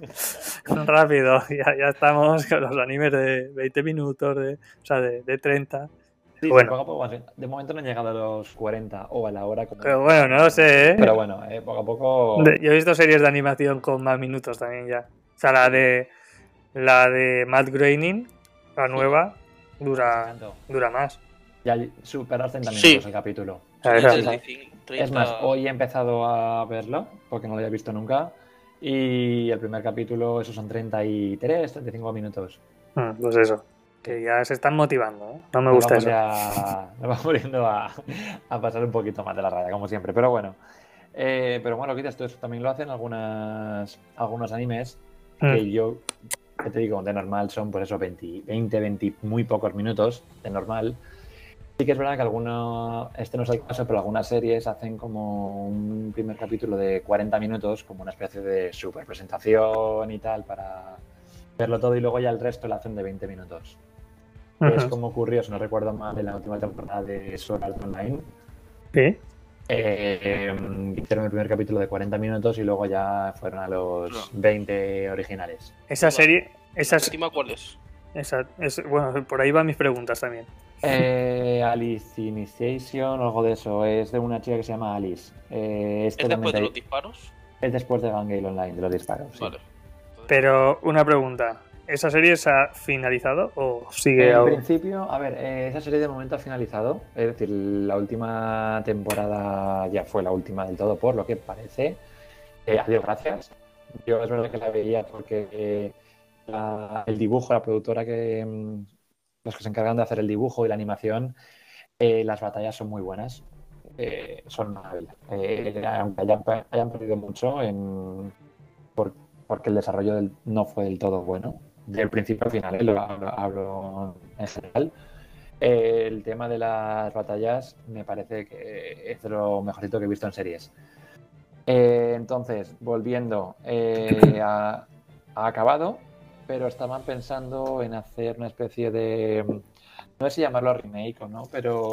Rápido, ya, ya estamos con los animes de 20 minutos, de, o sea, de, de 30. Sí, Bueno. poco a poco, así. de momento no han llegado a los 40 o a la hora como... Pero bueno, no lo sé, ¿eh? Pero bueno, eh, poco a poco... De- yo he visto series de animación con más minutos también ya. O sea, la de la de Matt Groening, la nueva, dura, dura más. Ya supera los 30 Sí. minutos el capítulo. Sí, esa- sí, sí. 35, 30. Es más, hoy he empezado a verlo, porque no lo había visto nunca, y el primer capítulo, esos son 33, 35 minutos. Mm, Pues eso, que ya se están motivando, ¿eh? No me Nos gusta vamos eso. ya- nos vamos volviendo a, a pasar un poquito más de la raya, como siempre. Pero bueno. Eh, pero bueno, quizás esto también lo hacen algunas, algunos animes Mm. que yo, que te digo, de normal son pues eso, 20, 20, 20, muy pocos minutos de normal. Sí que es verdad que algunos, este no es el caso, pero algunas series hacen como un primer capítulo de 40 minutos, como una especie de super presentación y tal, para verlo todo y luego ya el resto lo hacen de 20 minutos. Es como ocurrió, si no recuerdo mal, en la última temporada de Sword Art Online. Sí. Eh, hicieron el primer capítulo de 40 minutos y luego ya fueron a los No. 20 originales. Esa serie, esa, ¿La última cuál es? Esa- es- bueno, por ahí van mis preguntas también. Eh, Alice Initiation o algo de eso. Es de una chica que se llama Alice. Eh, es, ¿Es después de los disparos? es después de Gangale Online, de los disparos. sí. Vale. Pero una pregunta, ¿esa serie se ha finalizado o sigue En aún? principio, a ver, eh, esa serie de momento ha finalizado. Es decir, la última temporada ya fue la última del todo, por lo que parece. Eh, adiós, gracias. Yo es verdad que la veía porque eh, la- el dibujo, la productora que. mm, los que se encargan de hacer el dibujo y la animación, eh, las batallas son muy buenas. Eh, son una maravilla. Eh, aunque hayan, hayan perdido mucho en, por- porque el desarrollo del- no fue del todo bueno del principio al final, ¿eh? lo hablo, hablo en general. El tema de las batallas me parece que es de lo mejorcito que he visto en series. Entonces, volviendo, ha, ha acabado, pero estaban pensando en hacer una especie de, no sé si llamarlo remake o no, pero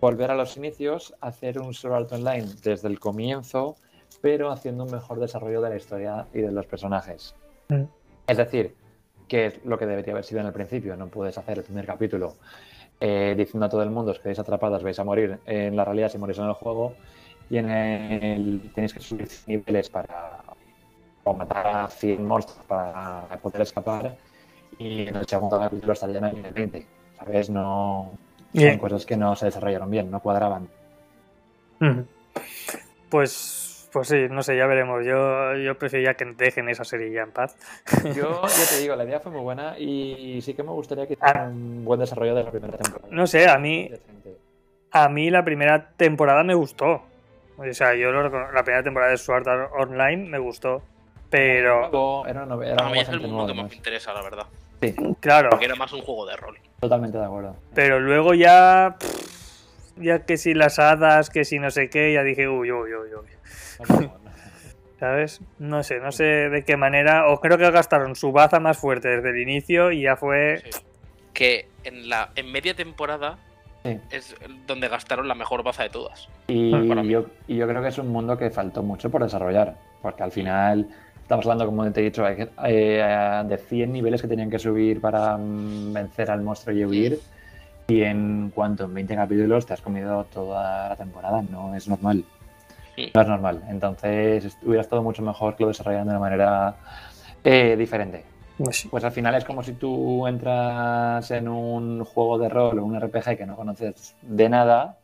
volver a los inicios, hacer un Sword Art Online desde el comienzo, pero haciendo un mejor desarrollo de la historia y de los personajes. Mm. Es decir, que es lo que debería haber sido en el principio. No puedes hacer el primer capítulo eh, diciendo a todo el mundo os quedáis atrapados, vais a morir en la realidad si morís en el juego y en el tenéis que subir niveles para o matar a 100 monstruos para poder escapar y en el segundo capítulo estarían en el 20. ¿Sabes? No... Son cosas que no se desarrollaron bien, no cuadraban. Pues, pues sí, no sé, ya veremos. Yo, yo preferiría que dejen esa serie ya en paz. Yo ya te digo, la idea fue muy buena y sí que me gustaría que hicieran un buen desarrollo de la primera temporada. Ah. No sé, a mí, a mí la primera temporada me gustó. O sea, yo lo la primera temporada de Sword Art Online me gustó. Pero, Era una novela. era A mí es el mundo que más me interesa, la verdad. Sí, claro, Porque era más un juego de rol. totalmente de acuerdo. pero luego ya. pff, Ya que si las hadas, que si no sé qué, ya dije, uy, uy, uy, uy. ¿Sabes? No sé, no sé de qué manera. O creo que gastaron su baza más fuerte desde el inicio y ya fue. Sí. Que en la en media temporada Sí. es donde gastaron la mejor baza de todas. Y yo, y yo creo que es un mundo que faltó mucho por desarrollar, porque al final estamos hablando, como te he dicho, eh, de 100 niveles que tenían que subir para mm, vencer al monstruo y huir, y en cuanto en 20 capítulos te has comido toda la temporada, no es normal. No es normal. Entonces hubiera estado mucho mejor que lo desarrollaran de una manera eh, diferente. Pues, Pues al final es como si tú entras en un juego de rol o un RPG que no conoces de nada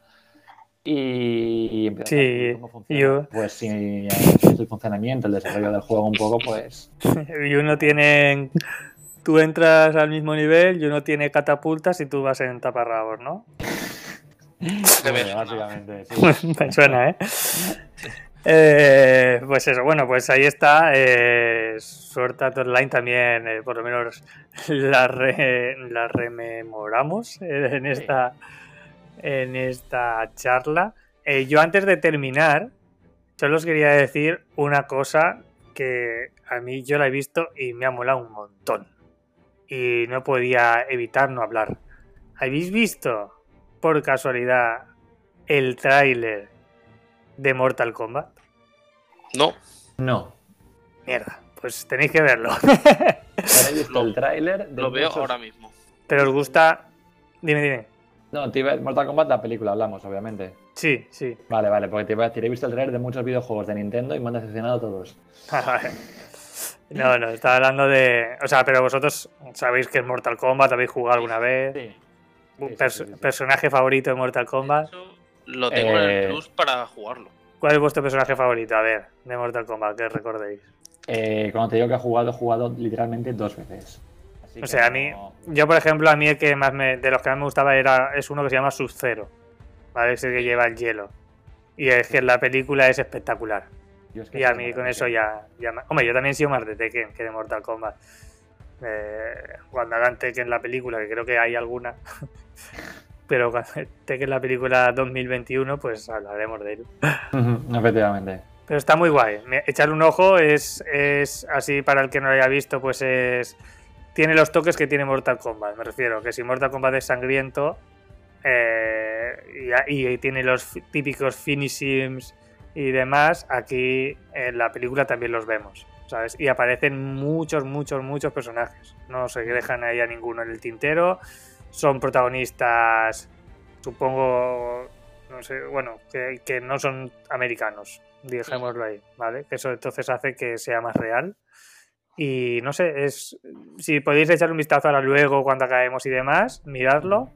y, y empiezas Sí, a ver cómo funciona. yo- Pues si es el funcionamiento, el desarrollo del juego un poco, pues y uno tiene. Tú entras al mismo nivel y uno tiene catapultas y tú vas en taparrabos, ¿no? Bueno, suena. básicamente. sí. Me suena, ¿eh? Eh, Pues eso, bueno, pues ahí está. Eh, Sword Art Online también, eh, por lo menos la, re- la rememoramos eh, en esta, en esta charla. Eh, yo antes de terminar, solo os quería decir una cosa que a mí yo la he visto y me ha molado un montón. Y no podía evitar no hablar. ¿Habéis visto, por casualidad, el tráiler de Mortal Kombat? No, No. Mierda, pues tenéis que verlo. Ahora he visto Lo- el tráiler. lo veo muchos- ahora mismo. Pero os gusta. Dime, dime. No, te iba- Mortal Kombat, la película, hablamos, obviamente. Sí, sí. Vale, vale, porque te iba a decir, he visto el tráiler de muchos videojuegos de Nintendo y me han decepcionado todos. no, no, estaba hablando de. O sea, pero vosotros sabéis que es Mortal Kombat, habéis jugado alguna vez. Sí. Un sí, pers- sí, sí. Personaje favorito de Mortal Kombat. De hecho, lo tengo en Eh, el plus para jugarlo. ¿Cuál es vuestro personaje favorito? A ver, de Mortal Kombat, que recordéis. Eh, cuando te digo que he jugado, he jugado literalmente dos veces. Así O sea, a mí, yo por ejemplo, a mí el que más me, de los que más me gustaba era, es uno que se llama Sub-Zero, ¿vale? Ese que lleva el hielo. Y es que la película es espectacular. yo es que Y a mí con eso ya, Hombre, yo también he sido más de Tekken que de Mortal Kombat. Eh, cuando hagan Tekken la película, que creo que hay alguna. Pero cuando Tekken la película 2021, pues hablaremos de él. Efectivamente. Pero está muy guay. Echarle un ojo es, es así para el que no lo haya visto, pues es. Tiene los toques que tiene Mortal Kombat. Me refiero que si Mortal Kombat es sangriento eh, y, y tiene los típicos finishings y demás, aquí en la película también los vemos. ¿sabes? Y aparecen muchos, muchos, muchos personajes. No se dejan ahí a ninguno en el tintero. Son protagonistas, supongo, no sé, bueno, que, que no son americanos, dejémoslo ahí, ¿vale? Que eso entonces hace que sea más real. Y no sé, es si podéis echar un vistazo ahora luego cuando acabemos y demás, miradlo.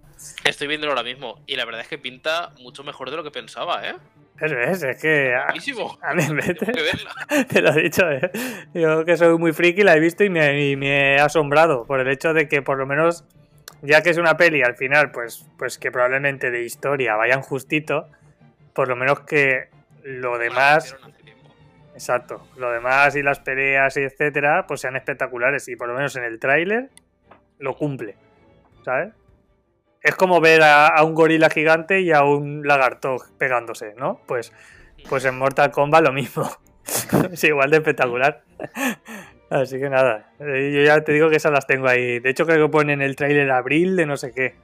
Estoy viéndolo ahora mismo y la verdad es que pinta mucho mejor de lo que pensaba, ¿eh? Eso es, es que a, Buenísimo. a mí me verla. te lo he dicho, ¿eh? yo que soy muy friki la he visto y me, y me he asombrado por el hecho de que por lo menos, ya que es una peli al final, pues, pues que probablemente de historia vayan justito, por lo menos que lo demás... Exacto. Lo demás y las peleas y etcétera, pues sean espectaculares. Y por lo menos en el tráiler lo cumple. ¿Sabes? Es como ver a, un gorila gigante y a un lagarto pegándose, ¿no? Pues, pues en Mortal Kombat lo mismo. es igual de espectacular. Así que nada. eh, Yo ya te digo que esas las tengo ahí. De hecho, creo que ponen el tráiler abril de no sé qué.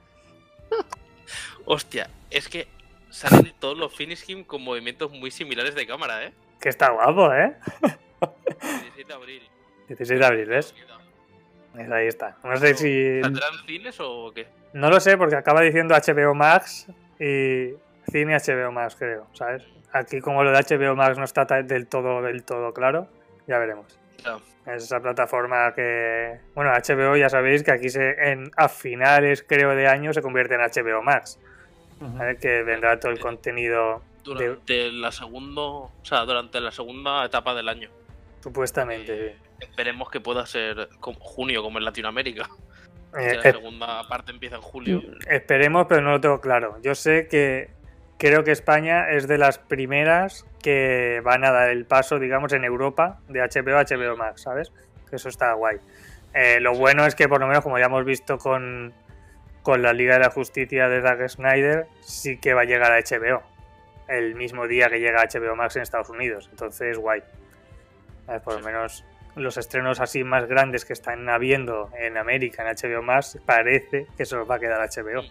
Hostia, es que salen todos los finish con movimientos muy similares de cámara, ¿eh? Que está guapo, ¿eh? 17 de abril. 16 de abril, ¿ves? Pues ahí está. No sé si. ¿Saldrán cines o qué? No lo sé porque acaba diciendo HBO Max y cine HBO Max, creo, ¿sabes? Aquí como lo de HBO Max no está del todo, del todo claro, ya veremos. Es esa plataforma que... Bueno, HBO ya sabéis que aquí se, en, a finales, creo, de año se convierte en HBO Max. ¿vale? Que vendrá todo el contenido, de, Durante la segunda, o sea, durante la segunda etapa del año. supuestamente. Esperemos que pueda ser como junio, como en Latinoamérica. Eh, la eh, segunda parte empieza en julio. Esperemos, pero no lo tengo claro. Yo sé que creo que España es de las primeras que van a dar el paso, digamos, en Europa de HBO a HBO Max, ¿sabes? Que eso está guay. Eh, lo bueno es que por lo menos, como ya hemos visto con, con la Liga de la Justicia de Zack Snyder, sí que va a llegar a HBO. El mismo día que llega HBO Max en Estados Unidos. Entonces, guay. Eh, por lo Sí. menos los estrenos así más grandes que están habiendo en América, en HBO Max, parece que se los va a quedar HBO.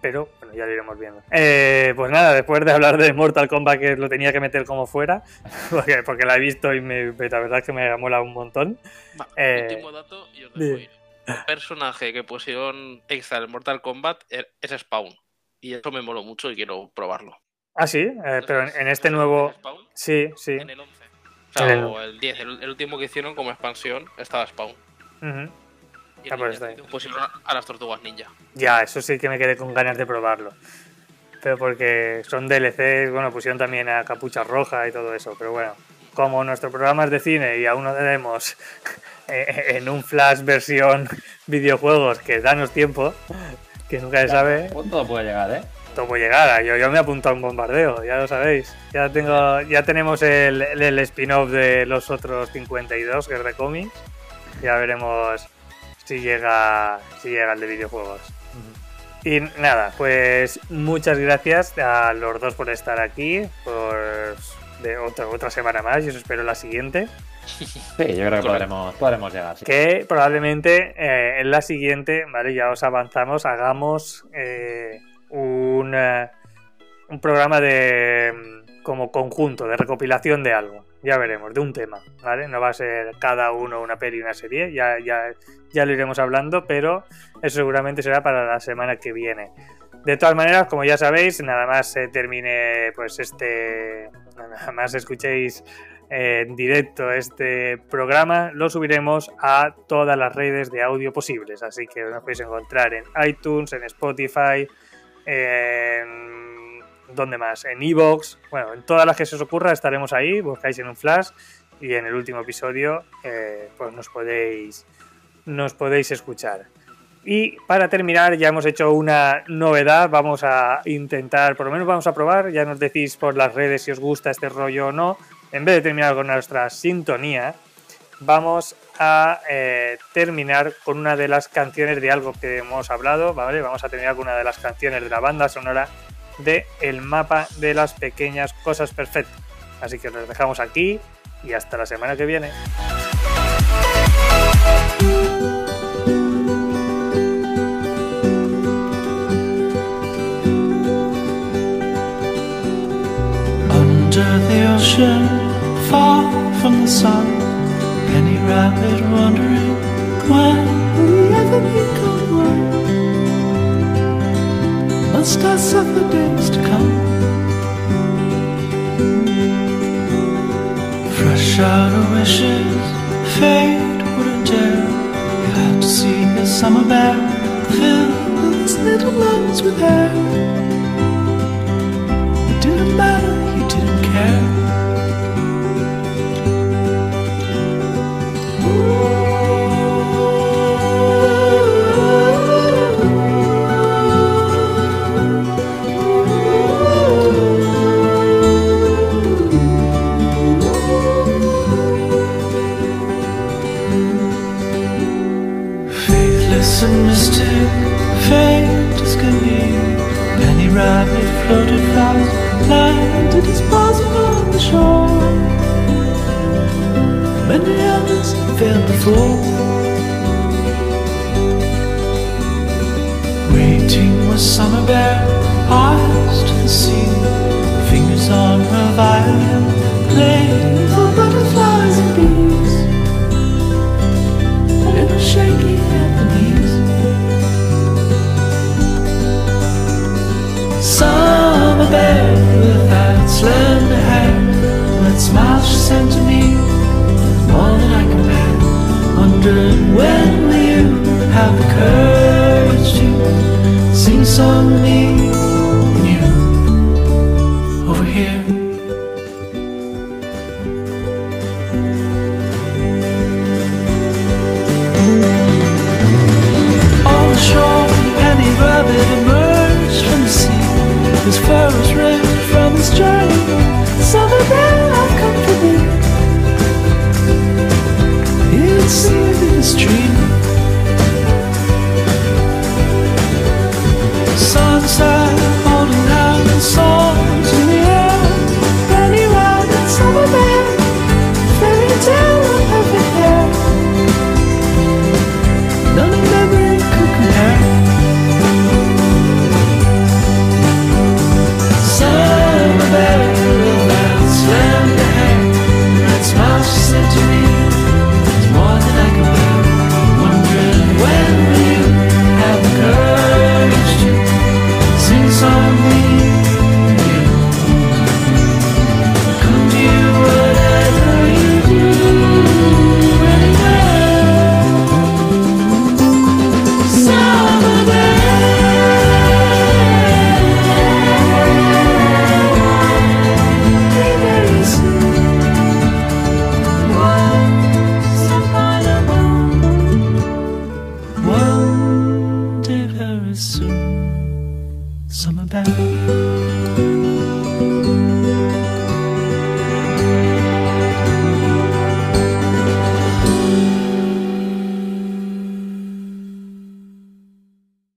Pero bueno, ya lo iremos viendo. Eh, pues nada, después de hablar de Mortal Kombat, que lo tenía que meter como fuera, porque, porque la he visto y me, la verdad es que me mola un montón. Va, Eh, último dato y os dejo di. ir. El personaje que pusieron extra en Mortal Kombat er- es Spawn. Y eso me moló mucho y quiero probarlo. Ah, sí, eh, pero en, en este ¿No sabes nuevo. Spawn? Sí, sí. En el 11. O sea, el- o el 10, el, el último que hicieron como expansión estaba Spawn. Ujú. Y Ah, pues el está 10 bien. pusieron a, las tortugas ninja. Ya, eso sí que me quedé con ganas de probarlo. Pero porque son DLCs, bueno, pusieron también a Capucha Roja y todo eso. Pero bueno, como nuestro programa es de cine y aún no tenemos en un flash versión videojuegos, que danos tiempo, que nunca se sabe, Todo puede llegar, ¿eh? Todo puede llegar. Yo, yo me apunto a un bombardeo, ya lo sabéis. Ya tengo, ya tenemos el, el- el spin-off de los otros 52, que es de cómics. Ya veremos si llega, si llega el de videojuegos. Y nada, pues muchas gracias a los dos por estar aquí, por de otra, otra semana más, y os espero la siguiente. Sí, yo creo que podremos, podremos llegar. sí. Que probablemente eh, en la siguiente, ¿vale? Ya os avanzamos, hagamos eh, un, programa de mm, como conjunto, de recopilación de algo. Ya veremos, de un tema, ¿vale? No va a ser cada uno una peli y una serie, ya, ya, ya lo iremos hablando, pero eso seguramente será para la semana que viene. De todas maneras, como ya sabéis, nada más se termine pues este. Nada más escuchéis en directo este programa, lo subiremos a todas las redes de audio posibles. Así que nos podéis encontrar en iTunes, en Spotify, en. ¿Dónde más? En Evox. Bueno, en todas las que se os ocurra estaremos ahí. Buscáis en un flash. Y en el último episodio, eh, pues nos podéis. Nos podéis escuchar. Y para terminar, ya hemos hecho una novedad. Vamos a intentar, por lo menos vamos a probar. Ya nos decís por las redes si os gusta este rollo o no. En vez de terminar con nuestra sintonía, vamos a eh, terminar con una de las canciones de algo que hemos hablado. ¿vale? Vamos a terminar con una de las canciones de la banda sonora de El mapa de las pequeñas cosas perfectas. Así que nos dejamos aquí y hasta la semana que viene. insomnia.